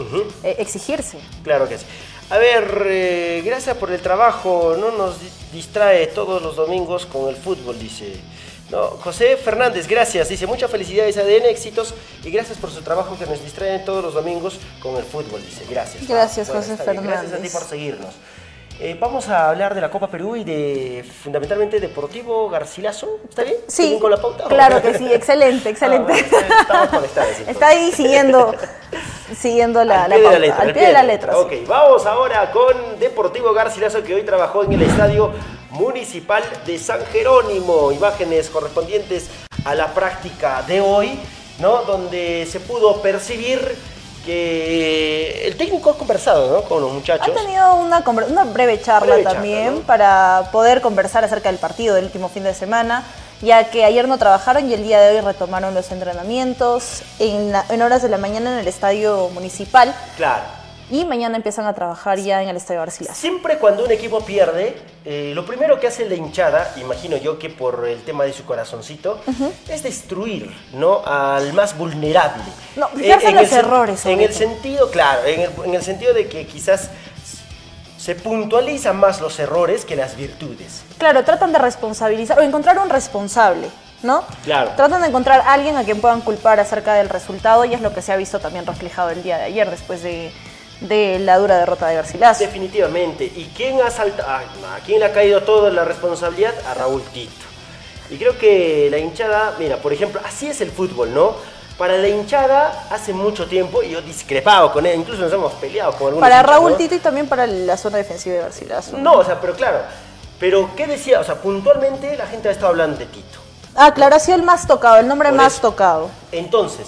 eh, exigirse. Claro que sí. A ver, eh, gracias por el trabajo, no nos di- distrae todos los domingos con el fútbol, dice. No, José Fernández, gracias, dice, muchas felicidades ADN, éxitos y gracias por su trabajo que nos distrae todos los domingos con el fútbol, dice, gracias. Gracias, Bueno, José bien, Gracias a ti Fernández. por seguirnos. Eh, vamos a hablar de la Copa Perú y de fundamentalmente Deportivo Garcilaso, ¿está bien? ¿Está Sí, bien con la pauta? claro que sí, excelente, excelente. Ah, bueno, estamos conectados. Está ahí siguiendo, siguiendo la, al la pie de la pauta, letra. al pie de la letra. sí. Ok, vamos ahora con Deportivo Garcilaso que hoy trabajó en el Estadio Municipal de San Jerónimo. Imágenes correspondientes a la práctica de hoy, ¿no? Donde se pudo percibir que el técnico ha conversado, ¿no? Con los muchachos. Ha tenido una, breve charla Breve charla, también ¿no? para poder conversar acerca del partido del último fin de semana, ya que ayer no trabajaron y el día de hoy retomaron los entrenamientos en, la- en horas de la mañana en el estadio municipal Claro. Y mañana empiezan a trabajar ya en el estadio Garcilaso. Siempre cuando un equipo pierde, eh, lo primero que hace la hinchada, imagino yo que por el tema de su corazoncito, es destruir, ¿no? Al más vulnerable. No, fijarse en el los errores, En el sentido, claro, en el, en el sentido de que quizás se puntualizan más los errores que las virtudes. Claro, tratan de responsabilizar o encontrar un responsable, ¿no? Claro. Tratan de encontrar a alguien a quien puedan culpar acerca del resultado y es lo que se ha visto también reflejado el día de ayer después de, de la dura derrota de Garcilaso. Definitivamente. ¿Y quién ha saltado? ¿A quién le ha caído toda la responsabilidad? A Raúl Tito. Y creo que la hinchada, mira, por ejemplo, así es el fútbol, ¿no? Para la hinchada, hace mucho tiempo, y yo discrepado con él, incluso nos hemos peleado con algunos Para hinchas, Raúl ¿no? Tito y también para la zona defensiva de Garcilaso. No, o sea, pero claro. Pero, ¿qué decía? O sea, puntualmente la gente ha estado hablando de Tito. Ah, claro, ha sido el más tocado, el nombre Por más eso. tocado. Entonces,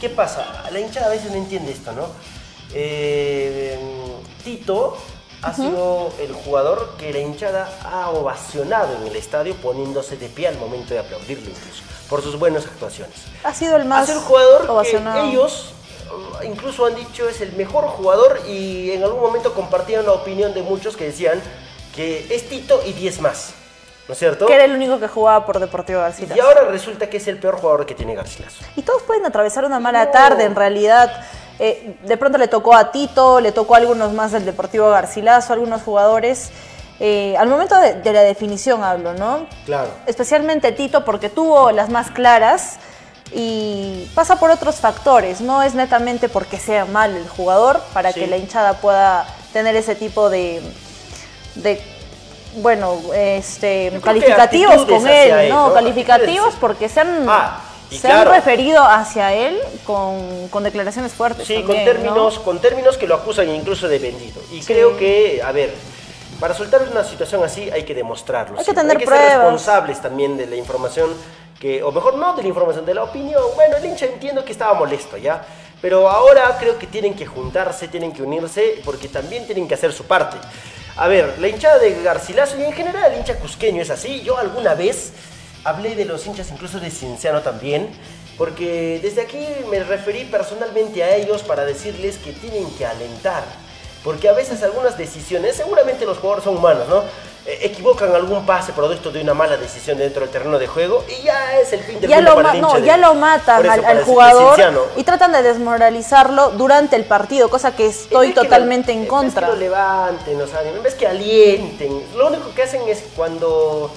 ¿qué pasa? La hinchada a veces no entiende esto, ¿no? Eh, Tito ha sido el jugador que la hinchada ha ovacionado en el estadio poniéndose de pie al momento de aplaudirlo incluso, por sus buenas actuaciones. Ha sido el más Ha sido el jugador ovacionado. que ellos uh, incluso han dicho es el mejor jugador y en algún momento compartieron la opinión de muchos que decían que es Tito y 10 más, ¿no es cierto? Que era el único que jugaba por Deportivo Garcilaso. Y ahora resulta que es el peor jugador que tiene Garcilaso. Y todos pueden atravesar una mala tarde, en realidad. Eh, de pronto le tocó a Tito, le tocó a algunos más del Deportivo Garcilaso, algunos jugadores. Eh, al momento de, de la definición hablo, ¿no? Claro. especialmente Tito porque tuvo las más claras y pasa por otros factores, no es netamente porque sea mal el jugador para Sí. que la hinchada pueda tener ese tipo de, de bueno, este, calificativos con él, él, ¿no? Calificativos porque se han, Ah, y se han claro. referido hacia él con, con declaraciones fuertes. Sí, también, con términos, ¿no? con términos que lo acusan incluso de vendido. Y Sí. creo que, a ver, para soltar una situación así hay que demostrarlo. Hay que siempre. tener ser pruebas. responsables también de la información que, o mejor no de la información, de la opinión. Bueno, el hincha entiendo que estaba molesto ya. Pero ahora creo que tienen que juntarse, tienen que unirse, porque también tienen que hacer su parte. A ver, la hinchada de Garcilaso y en general el hincha cusqueño es así. Yo alguna vez hablé de los hinchas incluso de Cienciano también, porque desde aquí me referí personalmente a ellos para decirles que tienen que alentar. Porque a veces algunas decisiones, seguramente los jugadores son humanos, ¿no? Eh, equivocan algún pase producto de una mala decisión dentro del terreno de juego y ya es el fin del ya mundo lo, para el no, de- ya lo matan al, al jugador y tratan de desmoralizarlo durante el partido, cosa que estoy En vez que totalmente lo- en vez contra. que lo levanten, los ánimos, en vez que alienten. Lo único que hacen es cuando,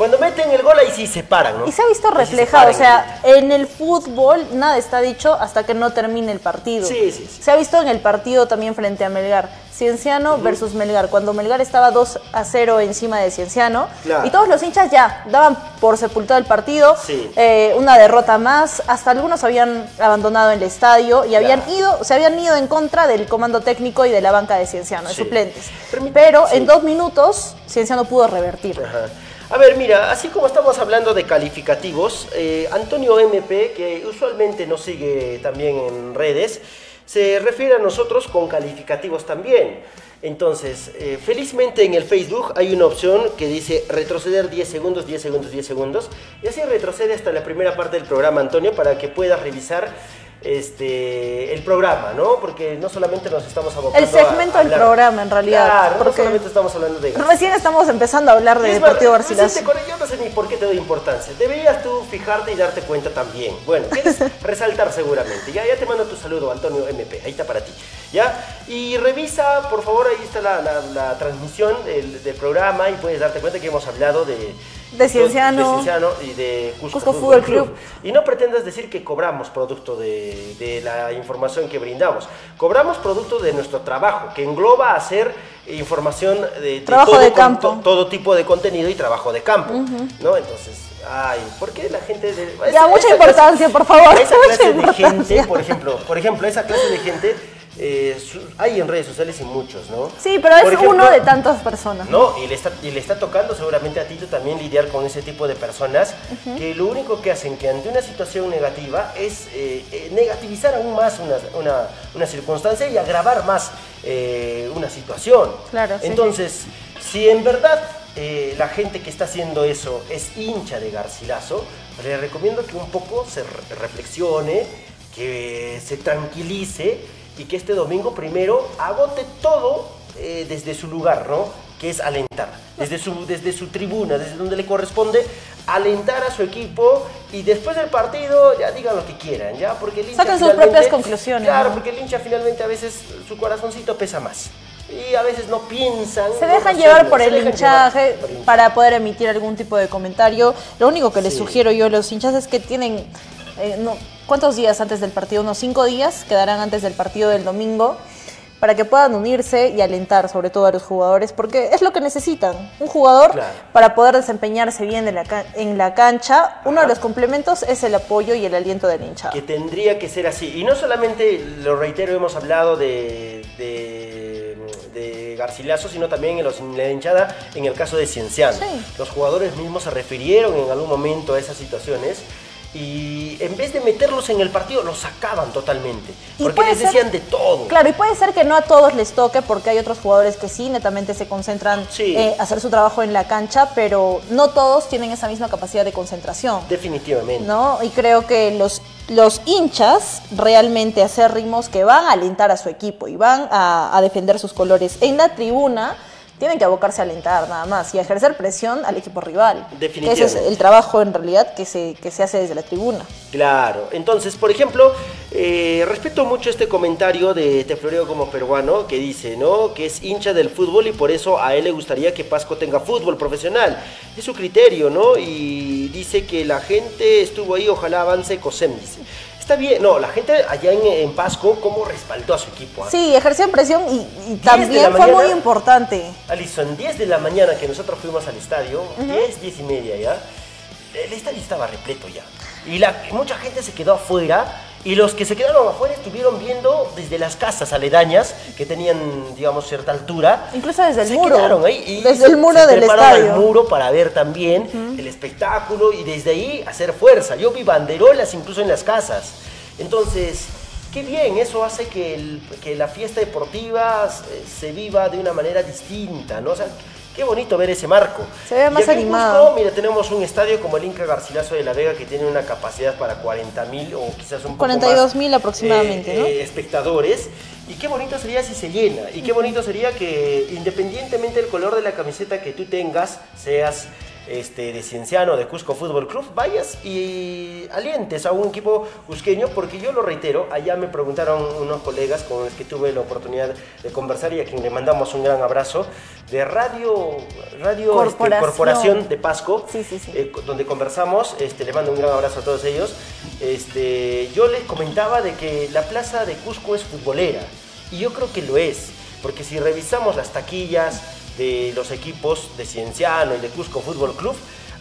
cuando meten el gol ahí sí se paran, ¿no? Y se ha visto se reflejado, o sea, en el fútbol nada está dicho hasta que no termine el partido. Sí, sí, sí. Se ha visto en el partido también frente a Melgar. Cienciano versus Melgar, cuando Melgar estaba 2 a 0 encima de Cienciano. Claro. Y todos los hinchas ya daban por sepultado el partido, Sí. eh, una derrota más, hasta algunos habían abandonado el estadio y habían ido, se habían ido en contra del comando técnico y de la banca de Cienciano, de Sí. suplentes. Pero sí. en dos minutos Cienciano pudo revertir. Ajá. A ver, mira, así como estamos hablando de calificativos, eh, Antonio MP, que usualmente nos sigue también en redes, se refiere a nosotros con calificativos también. Entonces, eh, felizmente en el Facebook hay una opción que dice retroceder 10 segundos, 10 segundos, 10 segundos. Y así retrocede hasta la primera parte del programa, Antonio, para que puedas revisar este, el programa, ¿no? Porque no solamente nos estamos abocando El segmento a del hablar- programa, en realidad, Claro, no solamente estamos hablando de Recién estamos empezando a hablar de Deportivo Garcilaso. Yo no sé ni por qué te doy importancia. Deberías tú fijarte y darte cuenta también. Bueno, quieres resaltar seguramente. Ya, ya te mando tu saludo, Antonio MP. Ahí está para ti. ¿Ya? Y revisa, por favor, ahí está la, la- la transmisión del, del programa y puedes darte cuenta que hemos hablado de... De Cienciano. de Cienciano y de Cusco, Cusco Fútbol Club. Club. Y no pretendas decir que cobramos producto de, de la información que brindamos. Cobramos producto de nuestro trabajo, que engloba hacer información de, de Trabajo todo, de con- campo. to- todo tipo de contenido y trabajo de campo. ¿No? Entonces, ay, ¿por qué la gente... De, Ya, esa- mucha esa importancia, por favor. Esa clase de gente, por ejemplo, por ejemplo, esa clase de gente eh, hay en redes sociales y muchos, ¿no? Sí, pero es ejemplo, uno de tantas personas. no, y le, está, y le está tocando seguramente a Tito también lidiar con ese tipo de personas que lo único que hacen que ante una situación negativa es eh, eh, negativizar aún más una, una- una circunstancia y agravar más eh, una situación. Claro, sí, Entonces, si en verdad eh, la gente que está haciendo eso es hincha de Garcilaso, le recomiendo que un poco se re- reflexione, que se tranquilice y que este domingo primero agote todo eh, desde su lugar, ¿no? Que es alentar, desde su, desde su tribuna, desde donde le corresponde alentar a su equipo y después del partido ya digan lo que quieran, ¿ya? Porque el hincha Saquen sus propias conclusiones, Claro, ¿no? porque el hincha finalmente a veces su corazoncito pesa más. Y a veces no piensan. Se dejan llevar por el hinchaje llevar por el hinchaje. para poder emitir algún tipo de comentario. Lo único que les Sí. sugiero yo a los hinchas es que tienen, eh, no, ¿cuántos días antes del partido? Unos cinco días quedarán antes del partido del domingo para que puedan unirse y alentar sobre todo a los jugadores, porque es lo que necesitan. Un jugador Claro. para poder desempeñarse bien en la, ca- en la cancha, uno de los complementos es el apoyo y el aliento del hinchado. que tendría que ser así. Y no solamente, lo reitero, hemos hablado de, de, de Garcilaso, sino también en, los, en la hinchada en el caso de Cienciano. Sí. Los jugadores mismos se refirieron en algún momento a esas situaciones y en vez de meterlos en el partido, los sacaban totalmente. Porque les ser- decían de todo. Claro, y puede ser que no a todos les toque porque hay otros jugadores que sí, netamente se concentran Sí. eh, hacer su trabajo en la cancha, pero no todos tienen esa misma capacidad de concentración. Definitivamente. ¿no? Y creo que los, los hinchas realmente acérrimos que van a alentar a su equipo y van a, a defender sus colores en la tribuna tienen que abocarse a alentar nada más y a ejercer presión al equipo rival. Que Ese es Definitivamente. el trabajo en realidad que se, que se hace desde la tribuna. Claro, entonces, por ejemplo, eh, respeto mucho este comentario de Te Floreo como peruano que dice, ¿no? Que es hincha del fútbol y por eso a él le gustaría que Pasco tenga fútbol profesional. Es su criterio, ¿no? Y dice que la gente estuvo ahí, ojalá avance COSEM, dice. Está bien, no, la gente allá en, en Pasco, ¿cómo respaldó a su equipo? ah? Sí, ejerció presión y, y también fue muy mañana. importante. Alison, 10 de la mañana que nosotros fuimos al estadio, 10, 10 y media ya, el estadio estaba repleto ya. Y la, mucha gente se quedó afuera y los que se quedaron afuera estuvieron viendo desde las casas aledañas que tenían, digamos, cierta altura. Incluso desde el se muro. quedaron ahí y Desde el muro se del estadio. al muro para ver también el espectáculo y desde ahí hacer fuerza. Yo vi banderolas incluso en las casas. Entonces, qué bien, eso hace que, el- que la fiesta deportiva eh, se viva de una manera distinta, ¿no? O sea, qué bonito ver ese marco. Se ve más Y aquí en animado. Cusco, mira, tenemos un estadio como el Inca Garcilaso de la Vega que tiene una capacidad para 40 mil o quizás un poco más, 42.000 aproximadamente, eh, ¿no? eh, espectadores. Y qué bonito sería si se llena. Y qué bonito sería que independientemente del color de la camiseta que tú tengas, seas este, de Cienciano, de Cusco Fútbol Club, vayas y alientes a un equipo cusqueño, porque yo lo reitero, allá me preguntaron unos colegas con los que tuve la oportunidad de conversar y a quien le mandamos un gran abrazo, de Radio, radio este, Corporación. Corporación de Pasco, Sí, sí, sí. eh, donde conversamos, este, le mando un gran abrazo a todos ellos. Este, yo les comentaba de que la plaza de Cusco es futbolera, y yo creo que lo es, porque si revisamos las taquillas de los equipos de Cienciano y de Cusco Fútbol Club,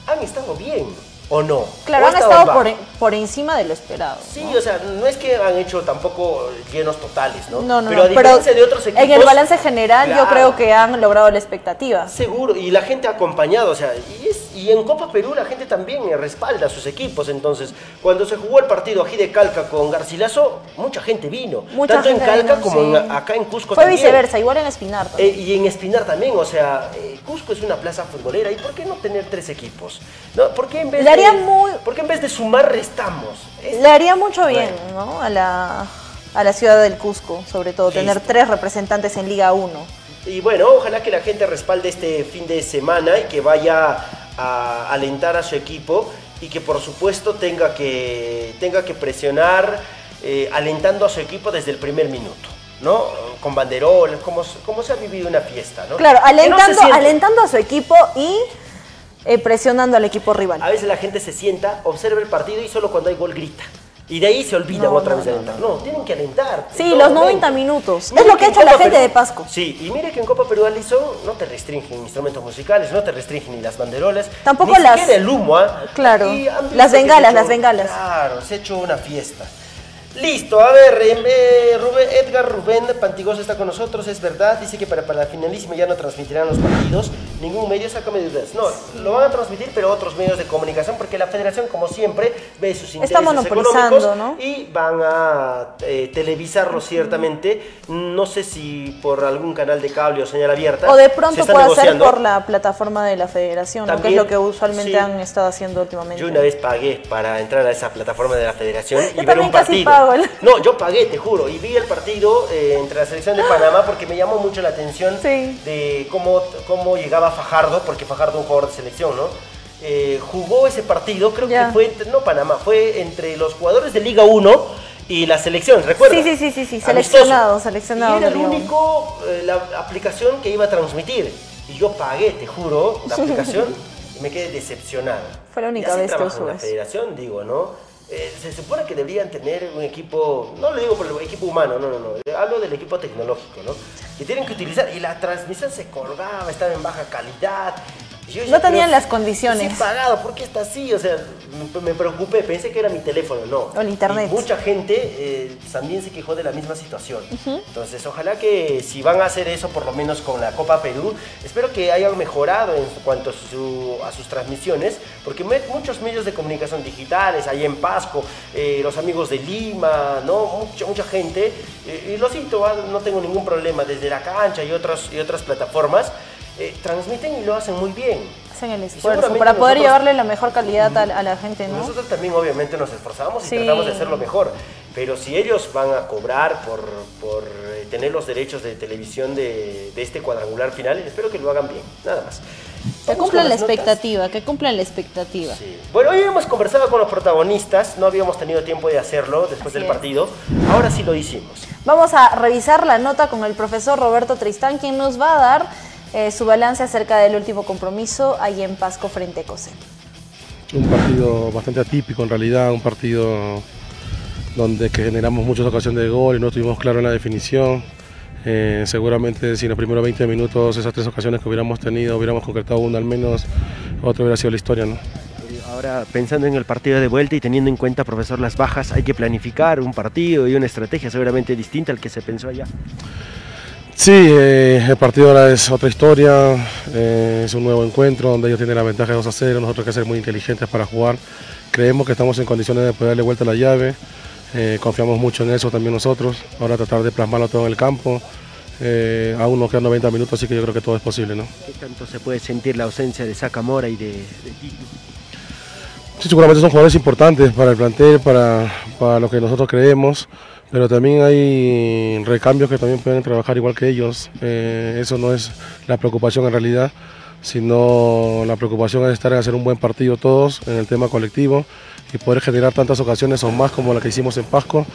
han estado bien, ¿o no? Claro, ¿O han estado por, por encima de lo esperado. Sí, o sea, no es que han hecho tampoco llenos totales, ¿no? No, no, pero a pero diferencia de otros equipos... en el balance general yo creo que han logrado la expectativa. Seguro, y la gente ha acompañado, o sea, y, es- y en Copa Perú la gente también respalda a sus equipos, entonces, cuando se jugó el partido ají de Calca con Garcilaso, mucha gente vino, Mucha tanto gente en Calca vino, como en- acá en Cusco Fue también. viceversa, igual en Espinar Eh, y en Espinar también, o sea, eh, Cusco es una plaza futbolera, ¿y por qué no tener tres equipos? ¿No? ¿Por qué en vez Le haría de, muy- ¿por qué en vez de sumar restamos? Es- Le haría mucho bien, Bueno. ¿no? A la, a la ciudad del Cusco, sobre todo, tener tres representantes en Liga 1. Y bueno, ojalá que la gente respalde este fin de semana y que vaya a alentar a su equipo y que por supuesto tenga que, tenga que presionar eh, alentando a su equipo desde el primer minuto, ¿no? Con banderoles, como, como se ha vivido una fiesta, ¿no? Claro, no alentando, alentando a su equipo y eh, presionando al equipo rival. A veces la gente se sienta, observa el partido y solo cuando hay gol grita. Y de ahí se olvidan No, otra no, vez de alentar. No, tienen que alentar. Sí, los momento. 90 minutos. Es lo que ha hecho la gente Perú- de Pasco. Sí, y mire que en Copa Perú Alison no te restringen instrumentos musicales, no te restringen ni las banderolas. Tampoco ni las- el humo, ¿ah? Claro, Y las bengalas, hecho- las bengalas. Claro, se ha hecho una fiesta. Listo, a ver, eh, Rubén- Edgar Rubén Pantigoso está con nosotros, es verdad, dice que para, para la finalísima ya no transmitirán los partidos, ningún medio, sácame de dudas. No, lo van a transmitir, pero otros medios de comunicación, porque la federación, como siempre, ve sus intereses Está monopolizando, económicos ¿no? y van a eh, televisarlo ciertamente, no sé si por algún canal de cable o señal abierta. O de pronto puede ser por la plataforma de la federación, que es lo que usualmente sí. han estado haciendo últimamente. Yo una vez pagué para entrar a esa plataforma de la federación y ver un partido. Pago el- No, yo pagué, te juro, y vi el partido eh, entre la selección de Panamá porque me llamó mucho la atención Sí. de cómo, cómo llegaba Fajardo, porque Fajardo es un jugador de selección, ¿no? Eh, jugó ese partido, creo Ya. que fue, entre- no Panamá, fue entre los jugadores de Liga 1 y la selección, ¿recuerdas? Sí, sí, sí, sí, sí, seleccionado, seleccionado Y era el único, eh, la aplicación que iba a transmitir. Y yo pagué, te juro, la aplicación y me quedé decepcionado. Fue la única vez que una eso. federación, digo, ¿no? Eh, se supone que deberían tener un equipo, no lo digo por el equipo humano, no, no, no, hablo del equipo tecnológico, ¿no? Que tienen que utilizar, y la transmisión se colgaba, estaba en baja calidad. Yo No tenían las condiciones. he pagado, ¿por qué está así? O sea, me, preocupé, pensé que era mi teléfono, no. O el internet. Y mucha gente eh, también se quejó de la misma situación. Entonces, ojalá que si van a hacer eso, por lo menos con la Copa Perú, espero que hayan mejorado en cuanto a, su- a sus transmisiones, porque me- muchos medios de comunicación digitales, ahí en Pasco, eh, los amigos de Lima, ¿no? Mucha, mucha gente, eh, y lo cito, ah, no tengo ningún problema, desde la cancha y, otras y otras plataformas, eh, transmiten y lo hacen muy bien. Hacen el esfuerzo para poder nosotros- llevarle la mejor calidad a, a la gente, ¿no? nosotros también obviamente nos esforzamos y Sí. tratamos de hacerlo mejor. Pero si ellos van a cobrar por, por eh, tener los derechos de televisión de, de este cuadrangular final, espero que lo hagan bien, nada más. Que cumplan la notas. expectativa, que cumplan la expectativa. Bueno, hoy hemos conversado con los protagonistas, no habíamos tenido tiempo de hacerlo después Así del es. partido, ahora sí lo hicimos. Vamos a revisar la nota con el profesor Roberto Tristán, quien nos va a dar eh, su balance acerca del último compromiso ahí en Pasco frente a COSE. Un partido bastante atípico en realidad, un partido donde que generamos muchas ocasiones de gol y no estuvimos claros en la definición. Eh, seguramente si en los primeros 20 minutos esas tres ocasiones que hubiéramos tenido hubiéramos concretado una al menos, otra hubiera sido la historia. ¿no? Ahora, pensando en el partido de vuelta y teniendo en cuenta, profesor, las bajas, hay que planificar un partido y una estrategia seguramente distinta al que se pensó allá. Sí, eh, el partido ahora es otra historia, eh, es un nuevo encuentro donde ellos tienen la ventaja de 2 a 0, nosotros hay que ser muy inteligentes para jugar. Creemos que estamos en condiciones de poder darle vuelta a la llave, eh, confiamos mucho en eso también nosotros, ahora tratar de plasmarlo todo en el campo. Aún nos quedan 90 minutos, así que yo creo que todo es posible. ¿no? ¿Qué tanto se puede sentir la ausencia de Sacamora y de, de Tito? Sí, seguramente son jugadores importantes para el plantel, para, para lo que nosotros creemos, pero también hay recambios que también pueden trabajar igual que ellos. Eh, eso no es la preocupación en realidad, sino la preocupación es estar en hacer un buen partido todos en el tema colectivo y poder generar tantas ocasiones o más como la que hicimos en Pasco,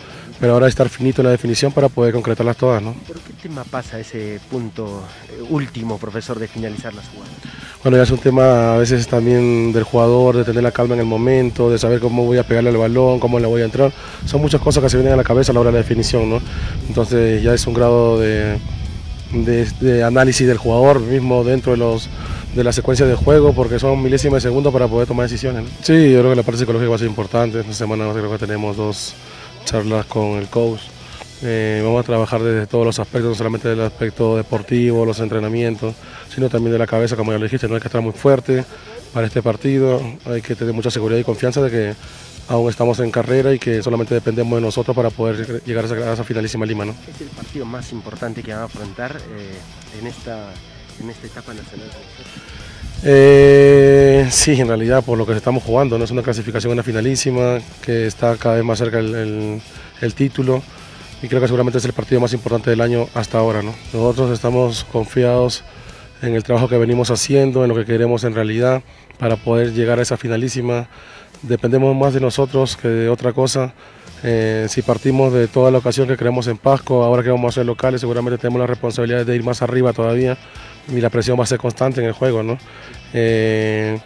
pero ahora estar finito en la definición para poder concretarlas todas. ¿no? ¿Por qué tema pasa ese punto eh, último, profesor, de finalizar las jugadas? Bueno, ya es un tema a veces también del jugador, de tener la calma en el momento, de saber cómo voy a pegarle al balón, cómo le voy a entrar. Son muchas cosas que se vienen a la cabeza a la hora de la definición, ¿no? Entonces ya es un grado de, de- de análisis del jugador mismo dentro de los de la secuencia de juego porque son milésimas de segundo para poder tomar decisiones. ¿no? Sí, yo creo que la parte psicológica va a ser importante. Esta semana creo que tenemos dos charlas con el coach. Eh, vamos a trabajar desde todos los aspectos, no solamente del aspecto deportivo, los entrenamientos, sino también de la cabeza, como ya lo dijiste, no hay que estar muy fuerte para este partido, hay que tener mucha seguridad y confianza de que aún estamos en carrera y que solamente dependemos de nosotros para poder llegar a esa, a esa finalísima Lima. ¿no? Es el partido más importante que van a afrontar eh, en, esta, en esta etapa nacional. Eh, sí, en realidad por lo que estamos jugando, no es una clasificación, una finalísima, que está cada vez más cerca el, el- el título y creo que seguramente es el partido más importante del año hasta ahora. ¿no? Nosotros estamos confiados en el trabajo que venimos haciendo, en lo que queremos en realidad para poder llegar a esa finalísima. Dependemos más de nosotros que de otra cosa. Eh, si partimos de toda la ocasión que creemos en Pasco, ahora que vamos a ser locales, seguramente tenemos la responsabilidad de ir más arriba todavía y la presión va a ser constante en el juego. ¿no? Eh,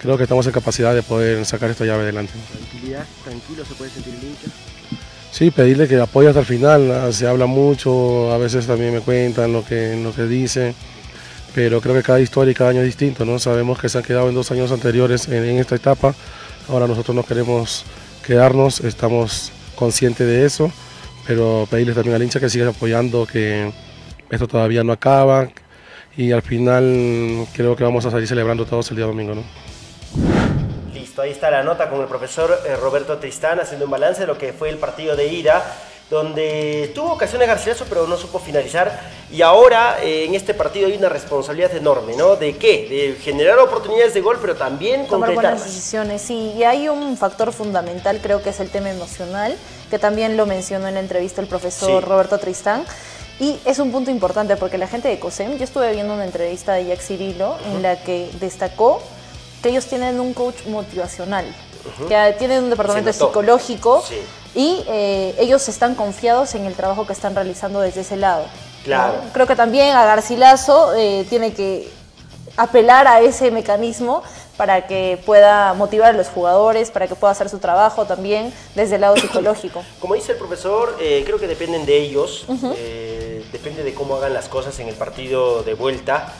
creo que estamos en capacidad de poder sacar esta llave adelante. Tranquilidad, tranquilo se puede sentir hincha. Sí, pedirle que apoye hasta el final. Se habla mucho, a veces también me cuentan lo que, lo que dicen, pero creo que cada historia y cada año es distinto. ¿no? Sabemos que se han quedado en dos años anteriores en, en esta etapa. Ahora nosotros no queremos quedarnos, estamos conscientes de eso, pero pedirles también al hincha que siga apoyando, que esto todavía no acaba y al final creo que vamos a salir celebrando todos el día domingo. ¿no? Listo, ahí está la nota con el profesor eh, Roberto Tristán haciendo un balance de lo que fue el partido de ida, donde tuvo ocasiones Garcilaso pero no supo finalizar y ahora eh, en este partido hay una responsabilidad enorme, ¿no? ¿De qué? De generar oportunidades de gol pero también Tomar buenas decisiones, sí. Y hay un factor fundamental, creo que es el tema emocional, que también lo mencionó en la entrevista el profesor Sí. Roberto Tristán. Y es un punto importante porque la gente de COSEM, yo estuve viendo una entrevista de Jack Cirilo en la que destacó que ellos tienen un coach motivacional, que tienen un departamento psicológico Sí. y eh, ellos están confiados en el trabajo que están realizando desde ese lado. ¿no? Claro. Creo que también a Garcilaso eh, tiene que apelar a ese mecanismo para que pueda motivar a los jugadores, para que pueda hacer su trabajo también desde el lado psicológico. Como dice el profesor, eh, creo que dependen de ellos, eh, depende de cómo hagan las cosas en el partido de vuelta.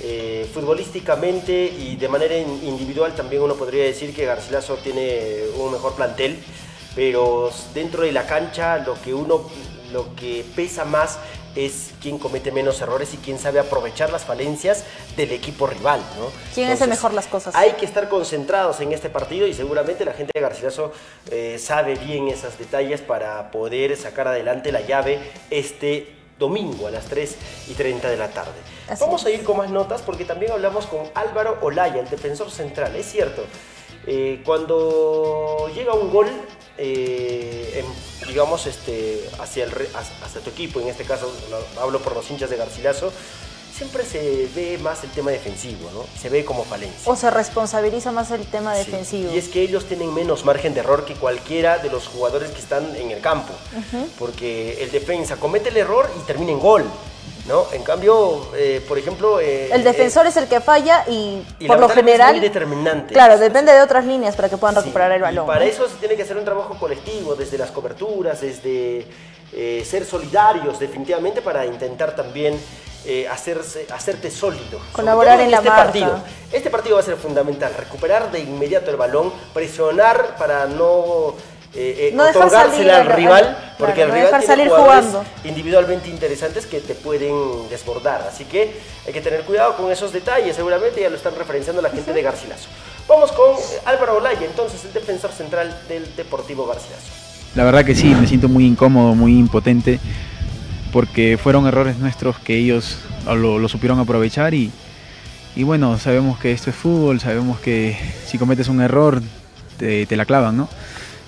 Eh, futbolísticamente y de manera in- individual también uno podría decir que Garcilaso tiene un mejor plantel, pero dentro de la cancha lo que uno lo que pesa más es quién comete menos errores y quién sabe aprovechar las falencias del equipo rival, ¿no? ¿Quién hace mejor las cosas? Hay que estar concentrados en este partido y seguramente la gente de Garcilaso eh, sabe bien esos detalles para poder sacar adelante la llave este domingo a las 3 y 30 de la tarde. Así Vamos a ir con más notas porque también hablamos con Álvaro Olaya, el defensor central. Es cierto, eh, cuando llega un gol eh, en- digamos, este, hacia, el, hacia- tu equipo, en este caso lo- hablo por los hinchas de Garcilaso, siempre se ve más el tema defensivo, ¿no? Se ve como falencia. O se responsabiliza más el tema Sí, defensivo. Y es que ellos tienen menos margen de error que cualquiera de los jugadores que están en el campo. Porque el defensa comete el error y termina en gol. ¿No? En cambio, eh, por ejemplo... eh, El defensor es el que falla y, y por lo otra es general, muy determinante. claro, depende de otras líneas para que puedan recuperar el Y balón. para eso se tiene que hacer un trabajo colectivo, desde las coberturas, desde eh, ser solidarios definitivamente para intentar también eh, hacerse, hacerte sólido. Colaborar en la este marca. partido. Este partido va a ser fundamental, recuperar de inmediato el balón, presionar para no... eh, eh, No dejar otorgársela salir al al- rival, al- porque claro, el no rival dejar tiene salir jugadores jugando. individualmente interesantes que te pueden desbordar. Así que hay que tener cuidado con esos detalles. Seguramente ya lo están referenciando la gente de Garcilaso. Vamos con Álvaro Olaya, entonces el defensor central del Deportivo Garcilaso. La verdad que sí, me siento muy incómodo, muy impotente, porque fueron errores nuestros que ellos lo, lo supieron aprovechar y, y bueno, sabemos que esto es fútbol, sabemos que si cometes un error te, te la clavan, ¿no?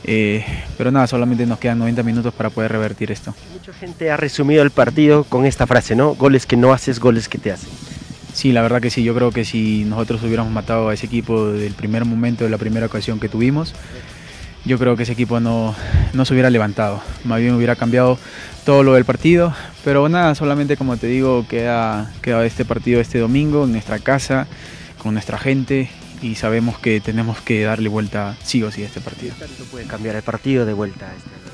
Eh, pero nada, solamente nos quedan 90 minutos para poder revertir esto. Mucha gente ha resumido el partido con esta frase, ¿no? Goles que no haces, goles que te hacen. Sí, la verdad que sí, yo creo que si nosotros hubiéramos matado a ese equipo del primer momento, de la primera ocasión que tuvimos, yo creo que ese equipo no, no se hubiera levantado, más bien hubiera cambiado todo lo del partido, pero nada, solamente como te digo, queda, queda este partido este domingo en nuestra casa, con nuestra gente y sabemos que tenemos que darle vuelta sí o sí a este partido. ¿Cuánto puede cambiar el partido de vuelta? Este?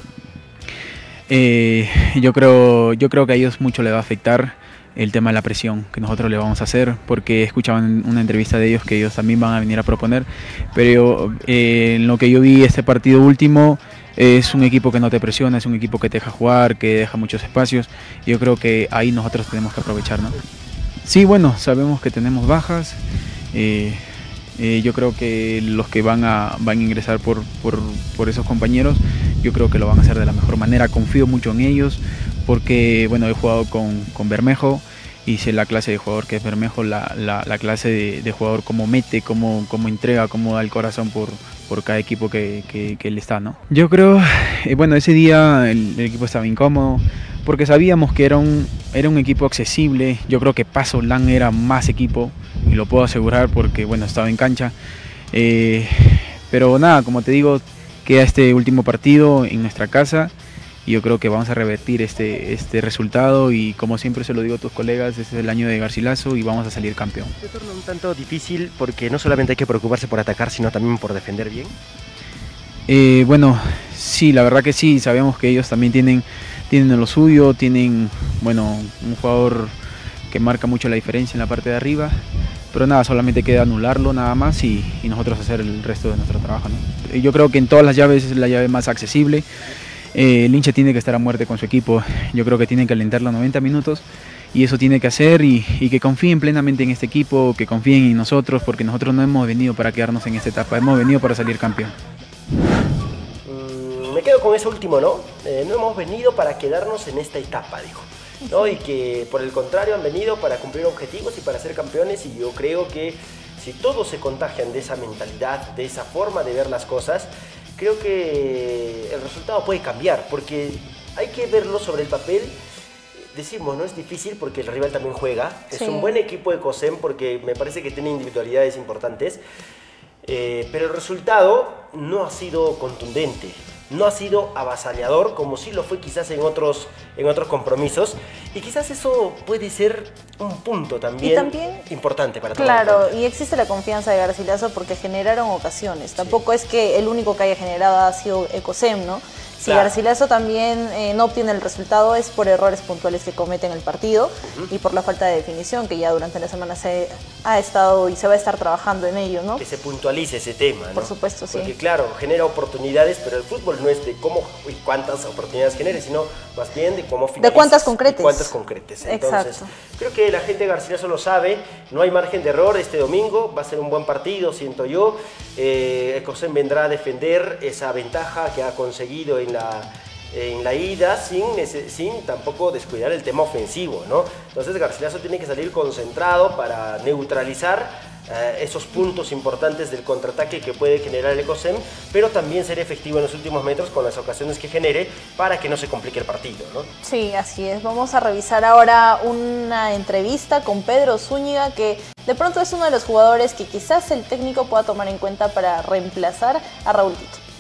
Eh, yo, creo, yo creo que a ellos mucho le va a afectar el tema de la presión que nosotros le vamos a hacer, porque escuchaban una entrevista de ellos que ellos también van a venir a proponer, pero eh, en lo que yo vi este partido último es un equipo que no te presiona, es un equipo que te deja jugar, que deja muchos espacios, yo creo que ahí nosotros tenemos que aprovechar, ¿no? Sí, bueno, sabemos que tenemos bajas, eh, eh, yo creo que los que van a, van a ingresar por, por, por esos compañeros, yo creo que lo van a hacer de la mejor manera, confío mucho en ellos, porque bueno, he jugado con, con Bermejo y sé la clase de jugador que es Bermejo, la, la, la clase de, de, jugador cómo mete, cómo, cómo entrega, cómo da el corazón por, por cada equipo que, que, que él está. ¿no? Yo creo, eh, bueno, ese día el, el, equipo estaba incómodo porque sabíamos que era un, era un equipo accesible, yo creo que Paso Lan era más equipo y lo puedo asegurar porque bueno, estaba en cancha. Eh, pero nada, como te digo, queda este último partido en nuestra casa y yo creo que vamos a revertir este, este resultado y como siempre se lo digo a tus colegas, este es el año de Garcilaso y vamos a salir campeón. ¿Se torna un tanto difícil porque no solamente hay que preocuparse por atacar, sino también por defender bien? Eh, bueno, sí, la verdad que sí, sabemos que ellos también tienen, tienen lo suyo, tienen, bueno, un jugador que marca mucho la diferencia en la parte de arriba, pero nada, solamente queda anularlo nada más y, nosotros hacer el resto de nuestro trabajo. Yo creo que en todas las llaves es la llave más accesible. Eh, el hincha tiene que estar a muerte con su equipo. Yo creo que tiene que alentar los 90 minutos y eso tiene que hacer y, que confíen plenamente en este equipo, que confíen en nosotros, porque nosotros no hemos venido para quedarnos en esta etapa, hemos venido para salir campeón. Me quedo con eso último, ¿no? Eh, no hemos venido para quedarnos en esta etapa, dijo. ¿no? Y que por el contrario han venido para cumplir objetivos y para ser campeones y yo creo que si todos se contagian de esa mentalidad, de esa forma de ver las cosas, creo que el resultado puede cambiar, porque hay que verlo sobre el papel. Decimos, no es difícil porque el rival también juega. Sí. Es un buen equipo de COSEM porque me parece que tiene individualidades importantes. Eh, pero el resultado no ha sido contundente, no ha sido avasallador como sí lo fue quizás en otros, en otros compromisos. Y quizás eso puede ser un punto también, también importante para Claro, y existe la confianza de Garcilaso porque generaron ocasiones. Sí. Tampoco es que el único que haya generado ha sido Ecosem, ¿no? Si claro. Garcilaso también eh, no obtiene el resultado es por errores puntuales que comete en el partido uh -huh. y por la falta de definición que ya durante la semana se ha estado y se va a estar trabajando en ello, ¿no? Que se puntualice ese tema, ¿no? Por supuesto, sí. Porque claro, genera oportunidades, pero el fútbol no es de cómo y cuántas oportunidades genere, sino más bien de cómo De cuántas concretes. cuántas concretes. Entonces, Exacto. creo que la gente de Garcilaso lo sabe, no hay margen de error este domingo, va a ser un buen partido, siento yo. Eh, vendrá a defender esa ventaja que ha conseguido en en la ida sin, tampoco descuidar el tema ofensivo, ¿no? Entonces Garcilaso tiene que salir concentrado para neutralizar eh, esos puntos importantes del contraataque que puede generar el Ecosem, pero también ser efectivo en los últimos metros con las ocasiones que genere para que no se complique el partido. ¿no? Sí, así es. Vamos a revisar ahora una entrevista con Pedro Zúñiga, que de pronto es uno de los jugadores que quizás el técnico pueda tomar en cuenta para reemplazar a Raúl Tito.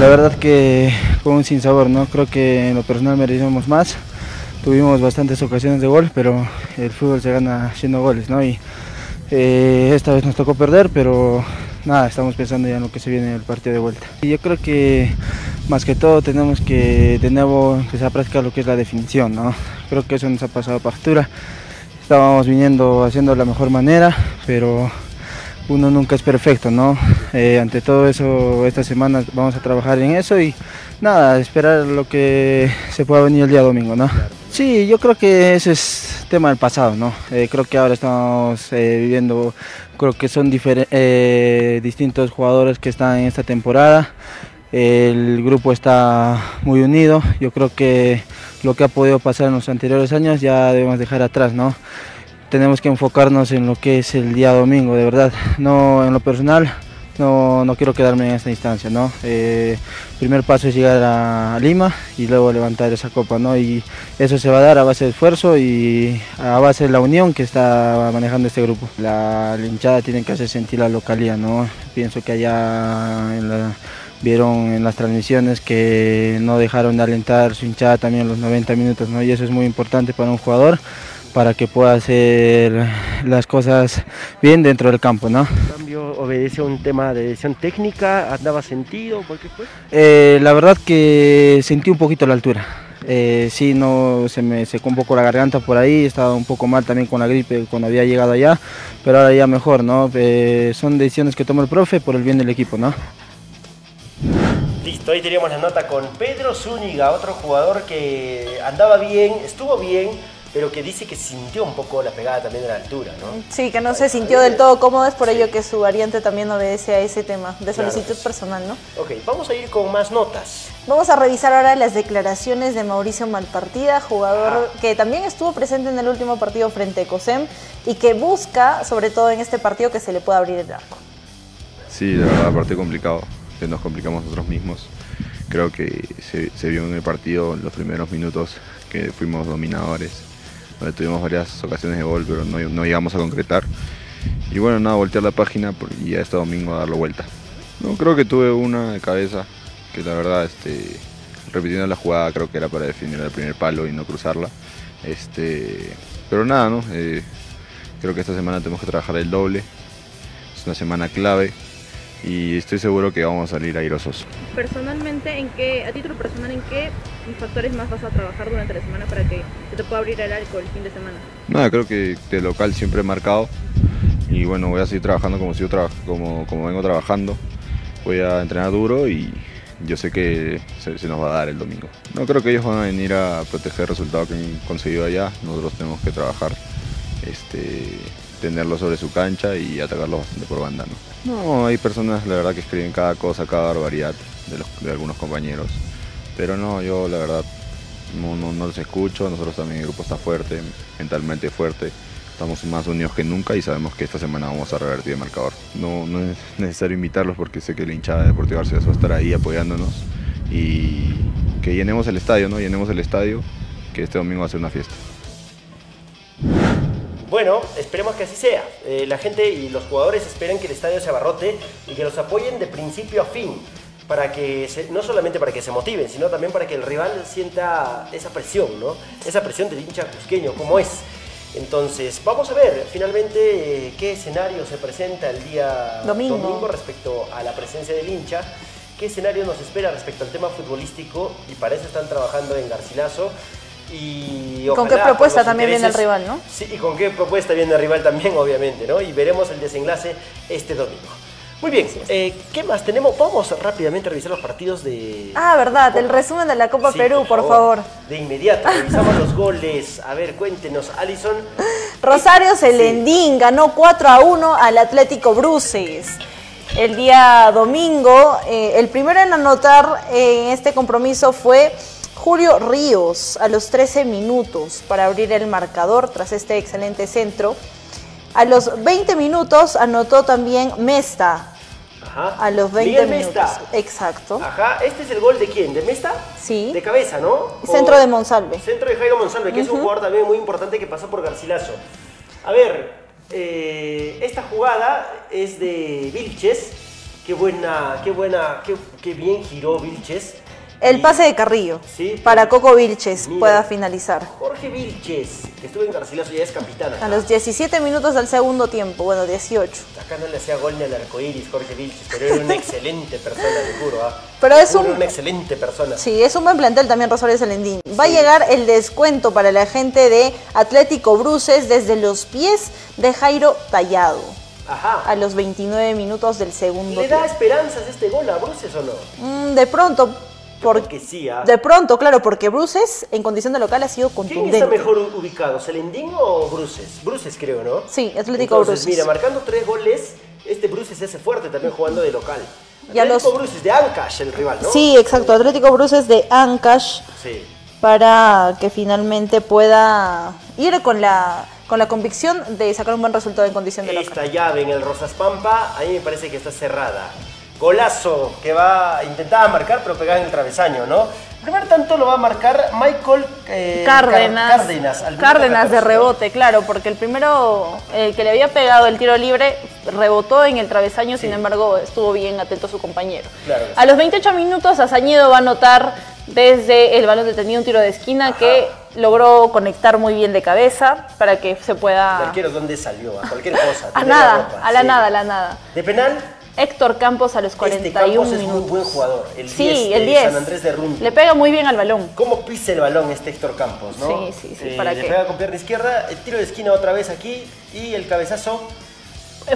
La verdad que con un sinsabor, ¿no? Creo que en lo personal merecemos más. Tuvimos bastantes ocasiones de gol, pero el fútbol se gana haciendo goles, ¿no? Y eh, esta vez nos tocó perder, pero nada, estamos pensando ya en lo que se viene en el partido de vuelta. Y yo creo que más que todo tenemos que de nuevo empezar a practicar lo que es la definición, ¿no? Creo que eso nos ha pasado factura. Estábamos viniendo haciendo la mejor manera, pero uno nunca es perfecto, ¿no? Eh, ante todo eso, esta semana vamos a trabajar en eso y nada, esperar lo que se pueda venir el día domingo, ¿no? Sí, yo creo que ese es tema del pasado, ¿no? Eh, creo que ahora estamos eh, viviendo, creo que son distintos jugadores que están en esta temporada. El grupo está muy unido. Yo creo que lo que ha podido pasar en los anteriores años ya debemos dejar atrás, ¿no? Tenemos que enfocarnos en lo que es el día domingo, de verdad. No en lo personal, no, no quiero quedarme en esta instancia, ¿no? Eh, primer paso es llegar a Lima y luego levantar esa copa, ¿no? Y eso se va a dar a base de esfuerzo y a base de la unión que está manejando este grupo. La hinchada tiene que hacer sentir la localidad, ¿no? Pienso que allá vieron en las transmisiones que no dejaron de alentar su hinchada también los 90 minutos, ¿no? Y eso es muy importante para un jugador para que pueda hacer las cosas bien dentro del campo, ¿no? ¿El cambio obedece a un tema de decisión técnica? ¿Andaba sentido? ¿Por qué fue? Eh, la verdad que sentí un poquito la altura. Eh, sí, no, se me secó un poco la garganta por ahí, estaba un poco mal también con la gripe cuando había llegado allá, pero ahora ya mejor, ¿no? Eh, son decisiones que toma el profe por el bien del equipo, ¿no? Listo, ahí teníamos la nota con Pedro Zúñiga, otro jugador que andaba bien, estuvo bien, pero que dice que sintió un poco la pegada también de la altura, ¿no? Sí, que no se sintió del todo cómodo, es por ello que su variante también obedece a ese tema de solicitud personal, ¿no? Ok, vamos a ir con más notas. Vamos a revisar ahora las declaraciones de Mauricio Malpartida, jugador que también estuvo presente en el último partido frente a COSEM y que busca, sobre todo en este partido, que se le pueda abrir el arco. Sí, de verdad, partido complicado, que nos complicamos nosotros mismos. Creo que se, se vio en el partido en los primeros minutos que fuimos dominadores tuvimos varias ocasiones de gol, pero no, no, llegamos a concretar. Y bueno, nada, voltear la página y ya este domingo a darlo vuelta. No, creo que tuve una de cabeza, que la verdad, este, repitiendo la jugada, creo que era para definir el primer palo y no cruzarla. Este, pero nada, ¿no? Eh, creo que esta semana tenemos que trabajar el doble. Es una semana clave y estoy seguro que vamos a salir airosos. Personalmente, ¿en qué, a título personal, en qué factores más vas a trabajar durante la semana para que se te pueda abrir el arco el fin de semana? Nada, creo que de local siempre he marcado y bueno, voy a seguir trabajando como, sigo como, como vengo trabajando. Voy a entrenar duro y yo sé que se, se, nos va a dar el domingo. No creo que ellos van a venir a proteger el resultado que han conseguido allá, nosotros tenemos que trabajar este, tenerlo sobre su cancha y atacarlo bastante por banda. ¿no? no, hay personas la verdad que escriben cada cosa, cada barbaridad de, algunos compañeros, pero no, yo la verdad no, no, los escucho, nosotros también el grupo está fuerte, mentalmente fuerte, estamos más unidos que nunca y sabemos que esta semana vamos a revertir el marcador. No, no es necesario invitarlos porque sé que la hinchada de Deportivo García va a estar ahí apoyándonos y que llenemos el estadio, ¿no? Llenemos el estadio, que este domingo va a ser una fiesta. Bueno, esperemos que así sea. Eh, la gente y los jugadores esperan que el estadio se abarrote y que los apoyen de principio a fin. Para que no solamente para que se motiven, sino también para que el rival sienta esa presión, ¿no? Esa presión del hincha cusqueño, como es. Entonces, vamos a ver finalmente eh, qué escenario se presenta el día domingo. domingo respecto a la presencia del hincha qué escenario nos espera respecto al tema futbolístico y para eso están trabajando en Garcilaso. Y ¿Con qué propuesta también viene el rival, no? Sí, y con qué propuesta viene el rival también, obviamente, ¿no? Y veremos el desenlace este domingo. Muy bien, eh, ¿qué más tenemos? Vamos rápidamente a revisar los partidos de... Ah, verdad, el resumen de la Copa Perú, por favor. De inmediato, revisamos los goles. A ver, cuéntenos, Alison. Rosario Celendín ganó 4 a 1 al Atlético Bruces. El día domingo, eh, el primero en anotar en este compromiso fue Julio Ríos a los 13 minutos para abrir el marcador tras este excelente centro. A los 20 minutos anotó también Mesta. Ajá. A los 20 Miguel minutos. Mesta. Exacto. Ajá, este es el gol de quién? ¿De Mesta? Sí. De cabeza, ¿no? Centro O- de Monsalve. Centro de Jairo Monsalve, que es un jugador también muy importante que pasó por Garcilaso. A ver, eh, esta jugada es de Vilches. Qué buena, qué buena, qué, qué bien giró Vilches. El pase de Carrillo. Sí. Para Coco Vilches Mira. pueda finalizar. Jorge Vilches, que estuvo en Garcilaso, ya es capitán. acá. A los 17 minutos del segundo tiempo, bueno, 18. Acá no le hacía gol ni al arcoíris Jorge Vilches, pero era una excelente persona, le juro. ¿ah? Pero es un- una excelente persona. Sí, es un buen plantel también Rosario Salendín. Va a llegar el descuento para la gente de Atlético Bruces desde los pies de Jairo Tallado. Ajá. A los 29 minutos del segundo ¿Le da tiempo. esperanzas este gol a Bruces o no? Mm, de pronto, porque Que sí, ¿ah? de pronto, claro, porque Bruces en condición de local ha sido ¿Quién contundente. está mejor ubicado, Celendín o Bruces? Bruces creo, ¿no? Sí, Atlético Entonces, Bruces. mira, marcando tres goles, este Bruces se hace fuerte también jugando de local. Y Atlético los- Bruces de Ancash, el rival, ¿no? Sí, exacto. Atlético Bruces de Ancash Sí. para que finalmente pueda ir con la con la convicción de sacar un buen resultado en condición de local. Esta llave en el Rosas Pampa, a mí me parece que está cerrada. Golazo que va, intentaba marcar, pero pegaba en el travesaño, ¿no? El primer tanto lo va a marcar Michael eh, Cárdenas. Car- Cárdenas, de 14, ¿no? rebote, claro, porque el primero, el que le había pegado el tiro libre, rebotó en el travesaño, sin embargo, estuvo bien atento su compañero. Claro que sí. A los 28 minutos, Azañedo va a anotar desde el balón detenido un tiro de esquina que logró conectar muy bien de cabeza para que se pueda... arquero, ¿dónde salió? A cualquier cosa. A la nada, ropa, a la sí. nada, a la nada. De penal, Héctor Campos a los este 41 Campos es minutos. muy buen jugador. El Sí, 10 el de 10. San Andrés de. Le pega muy bien al balón. ¿Cómo pisa el balón este Héctor Campos, no? Sí, sí, sí, Eh, ¿para le qué? pega con pierna izquierda, el tiro de esquina otra vez aquí y el cabezazo.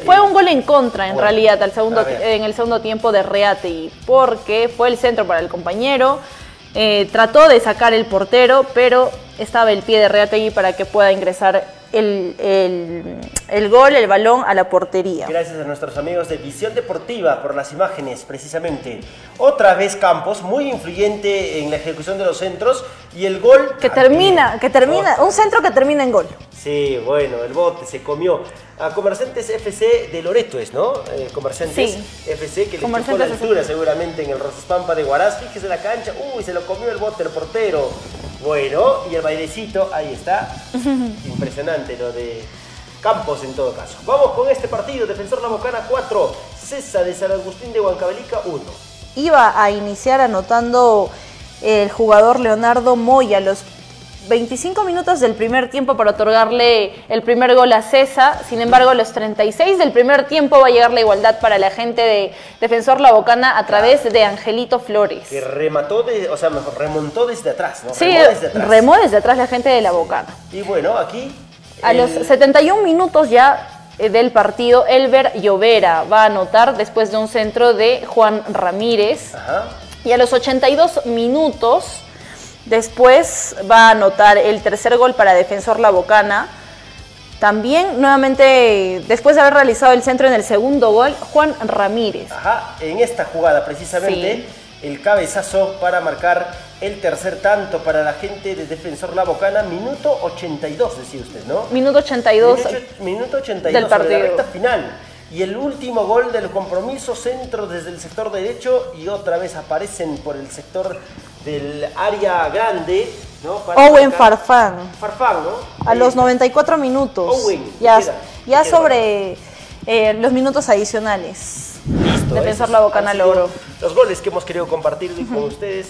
Fue un gol en contra, en Bueno, realidad, al segundo, en el segundo tiempo de Reategui, porque fue el centro para el compañero. eh, trató de sacar el portero, pero estaba el pie de Reategui para que pueda ingresar el, el- el gol, el balón a la portería. Gracias a nuestros amigos de Visión Deportiva por las imágenes, precisamente. Otra vez Campos, muy influyente en la ejecución de los centros y el gol... Que termina, que termina, un centro que termina en gol. Sí, bueno, el bote se comió. A Comerciantes FC de Loreto es, ¿no? Eh, Comerciantes Sí. FC que le chocó la altura seguramente en el Rosas Pampa de Huaraz. Fíjese la cancha. Uy, se lo comió el bote, el portero. Bueno, y el bailecito, ahí está. Impresionante lo de Campos en todo caso. Vamos con este partido. Defensor La Bocana 4, César de San Agustín de Huancavelica 1. Iba a iniciar anotando el jugador Leonardo Moya los 25 minutos del primer tiempo para otorgarle el primer gol a César. Sin embargo, a los 36 del primer tiempo va a llegar la igualdad para la gente de Defensor La Bocana a través de Angelito Flores. Que remató, de, o sea, mejor, remontó desde atrás, ¿no? Sí, Remó desde atrás. remó desde atrás la gente de La Bocana. Y bueno, aquí... A el- los 71 minutos ya eh, del partido, Elber Llovera va a anotar después de un centro de Juan Ramírez. Ajá. Y a los 82 minutos después va a anotar el tercer gol para Defensor La Bocana. También, nuevamente, después de haber realizado el centro en el segundo gol, Juan Ramírez. Ajá, en esta jugada precisamente el cabezazo para marcar el tercer tanto para la gente de Defensor La Bocana, minuto 82, decía usted, ¿no? Minuto 82 Minuto, minuto 82 del sobre la partido. recta final. Y el último gol del compromiso, centro desde el sector derecho y otra vez aparecen por el sector del área grande, ¿no? Owen marcar- Farfán. Farfán, ¿no? A los 94 minutos. Owen, ya ya sobre eh, los minutos adicionales. Listo, Defensor esos La Bocana sido logró. Los goles que hemos querido compartir con ustedes.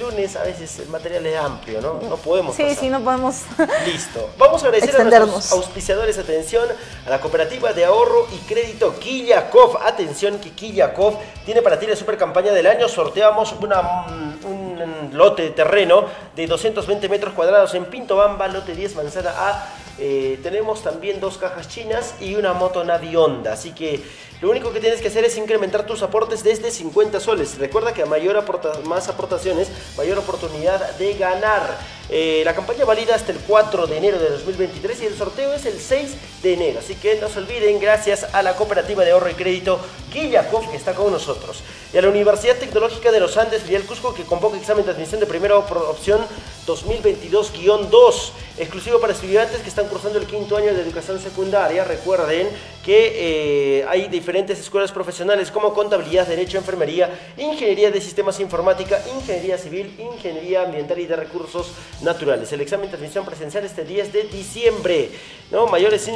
Lunes a veces el material es amplio, ¿no? No podemos. Sí, pasar. sí, no podemos. Listo. Vamos a agradecer a nuestros auspiciadores. Atención a la cooperativa de ahorro y crédito Kiliakov. Atención que Kiliakov tiene para ti la super campaña del año. Sorteamos una, mm, lote de terreno de 220 metros cuadrados en Pinto Bamba, lote 10 manzana A. Eh, tenemos también dos cajas chinas y una moto Navi Honda. Así que Lo único que tienes que hacer es incrementar tus aportes desde 50 soles. Recuerda que a mayor aporta más aportaciones, mayor oportunidad de ganar. Eh, la campaña valida hasta el 4 de enero de 2023 y el sorteo es el 6 de enero. Así que no se olviden, gracias a la cooperativa de ahorro y crédito Kiyakov que está con nosotros. Y a la Universidad Tecnológica de los Andes, Filial Cusco, que convoca examen de admisión de primera opción 2022-2, exclusivo para estudiantes que están cursando el quinto año de educación secundaria. Recuerden que eh, hay diferentes escuelas profesionales como contabilidad, derecho, enfermería, ingeniería de sistemas informática, ingeniería civil, ingeniería ambiental y de recursos naturales. El examen de admisión presencial este 10 de diciembre. ¿no? Mayores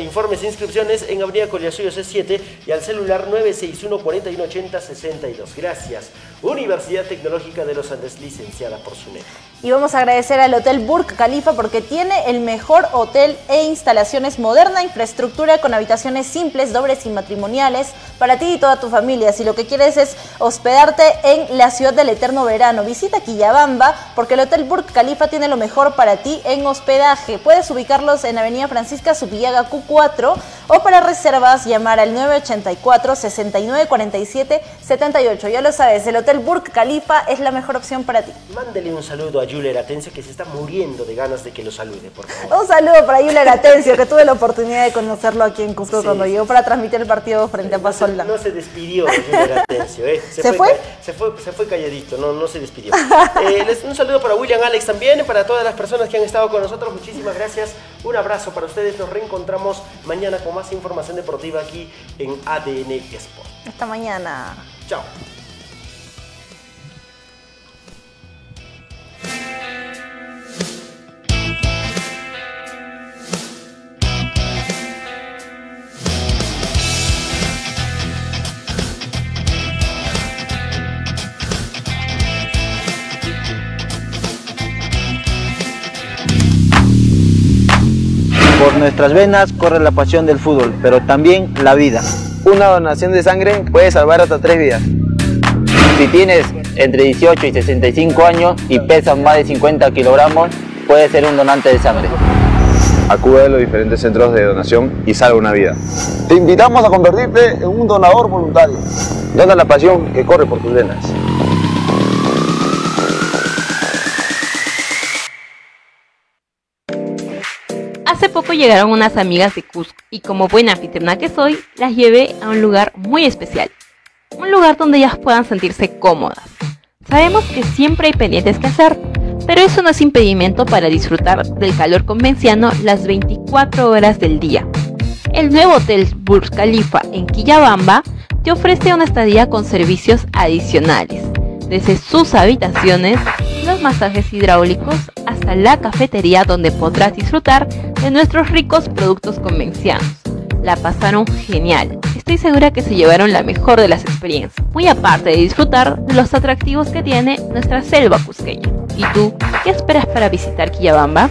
informes e inscripciones en Avenida Collasuyo C7 y al celular 961 4180 62. Gracias. Universidad Tecnológica de los Andes, licenciada por SUNED. Y vamos a agradecer al Hotel Burj Khalifa porque tiene el mejor hotel e instalaciones moderna, infraestructura con habitaciones simples, dobles y matrimoniales para ti y toda tu familia. Si lo que quieres es hospedarte en la ciudad del eterno verano, visita Quillabamba porque el Hotel Burj Khalifa tiene lo mejor para ti en hospedaje. Puedes ubicarlos en Avenida Francisca Subillaga Q4 o para reservas llamar al 984 6947 78. Ya lo sabes, el Hotel Burj Khalifa es la mejor opción para ti. Mándele un saludo a Julia Atencio que se está muriendo de ganas de que lo salude, por favor. Un saludo para Julia Atencio que tuve la oportunidad de conocerlo aquí en Cusco cuando llegó para transmitir el partido frente a Paso no, no se despidió Julia Atencio, ¿eh? Se, fue, Se fue, se fue calladito, no, no se despidió. Eh, un saludo para William Alex también, para todas las personas que han estado con nosotros, muchísimas gracias. Un abrazo para ustedes, nos reencontramos mañana con más información deportiva aquí en ADN Sport. Hasta mañana. Chao. Nuestras venas corre la pasión del fútbol, pero también la vida. Una donación de sangre puede salvar hasta tres vidas. Si tienes entre 18 y 65 años y pesas más de 50 kilogramos, puedes ser un donante de sangre. Acude a los diferentes centros de donación y salva una vida. Te invitamos a convertirte en un donador voluntario. Dona la pasión que corre por tus venas. Hace poco llegaron unas amigas de Cusco y como buena anfitriona que soy, las llevé a un lugar muy especial. Un lugar donde ellas puedan sentirse cómodas. Sabemos que siempre hay pendientes que hacer, pero eso no es impedimento para disfrutar del calor convenciano las 24 horas del día. El nuevo Hotel Burj Khalifa en Quillabamba te ofrece una estadía con servicios adicionales, desde sus habitaciones, los masajes hidráulicos hasta la cafetería donde podrás disfrutar de nuestros ricos productos convencianos. La pasaron genial. Estoy segura que se llevaron la mejor de las experiencias, muy aparte de disfrutar de los atractivos que tiene nuestra selva cusqueña. ¿Y tú, qué esperas para visitar Quillabamba?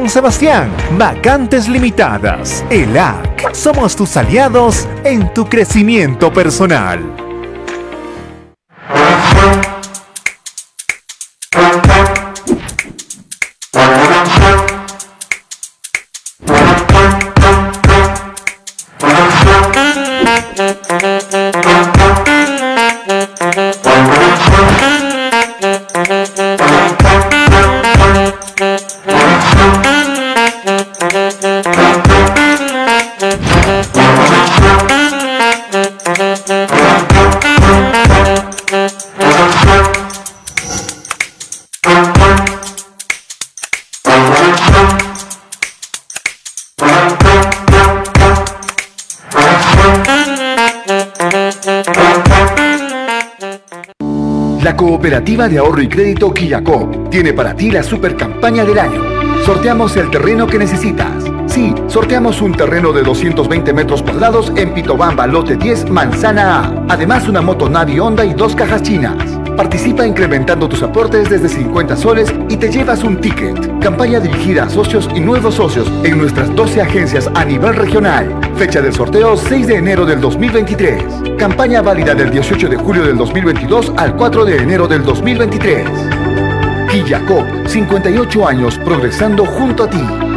Sebastián. Vacantes limitadas. ELAC. Somos tus aliados en tu crecimiento personal. Cooperativa de Ahorro y Crédito Quillacó tiene para ti la super campaña del año. Sorteamos el terreno que necesitas. Sí, sorteamos un terreno de 220 metros cuadrados en Pitobamba, lote 10, manzana A. Además, una moto Navi Honda y dos cajas chinas. Participa incrementando tus aportes desde 50 soles y te llevas un ticket. Campaña dirigida a socios y nuevos socios en nuestras 12 agencias a nivel regional. Fecha del sorteo 6 de enero del 2023. Campaña válida del 18 de julio del 2022 al 4 de enero del 2023. Quillacop, 58 años progresando junto a ti.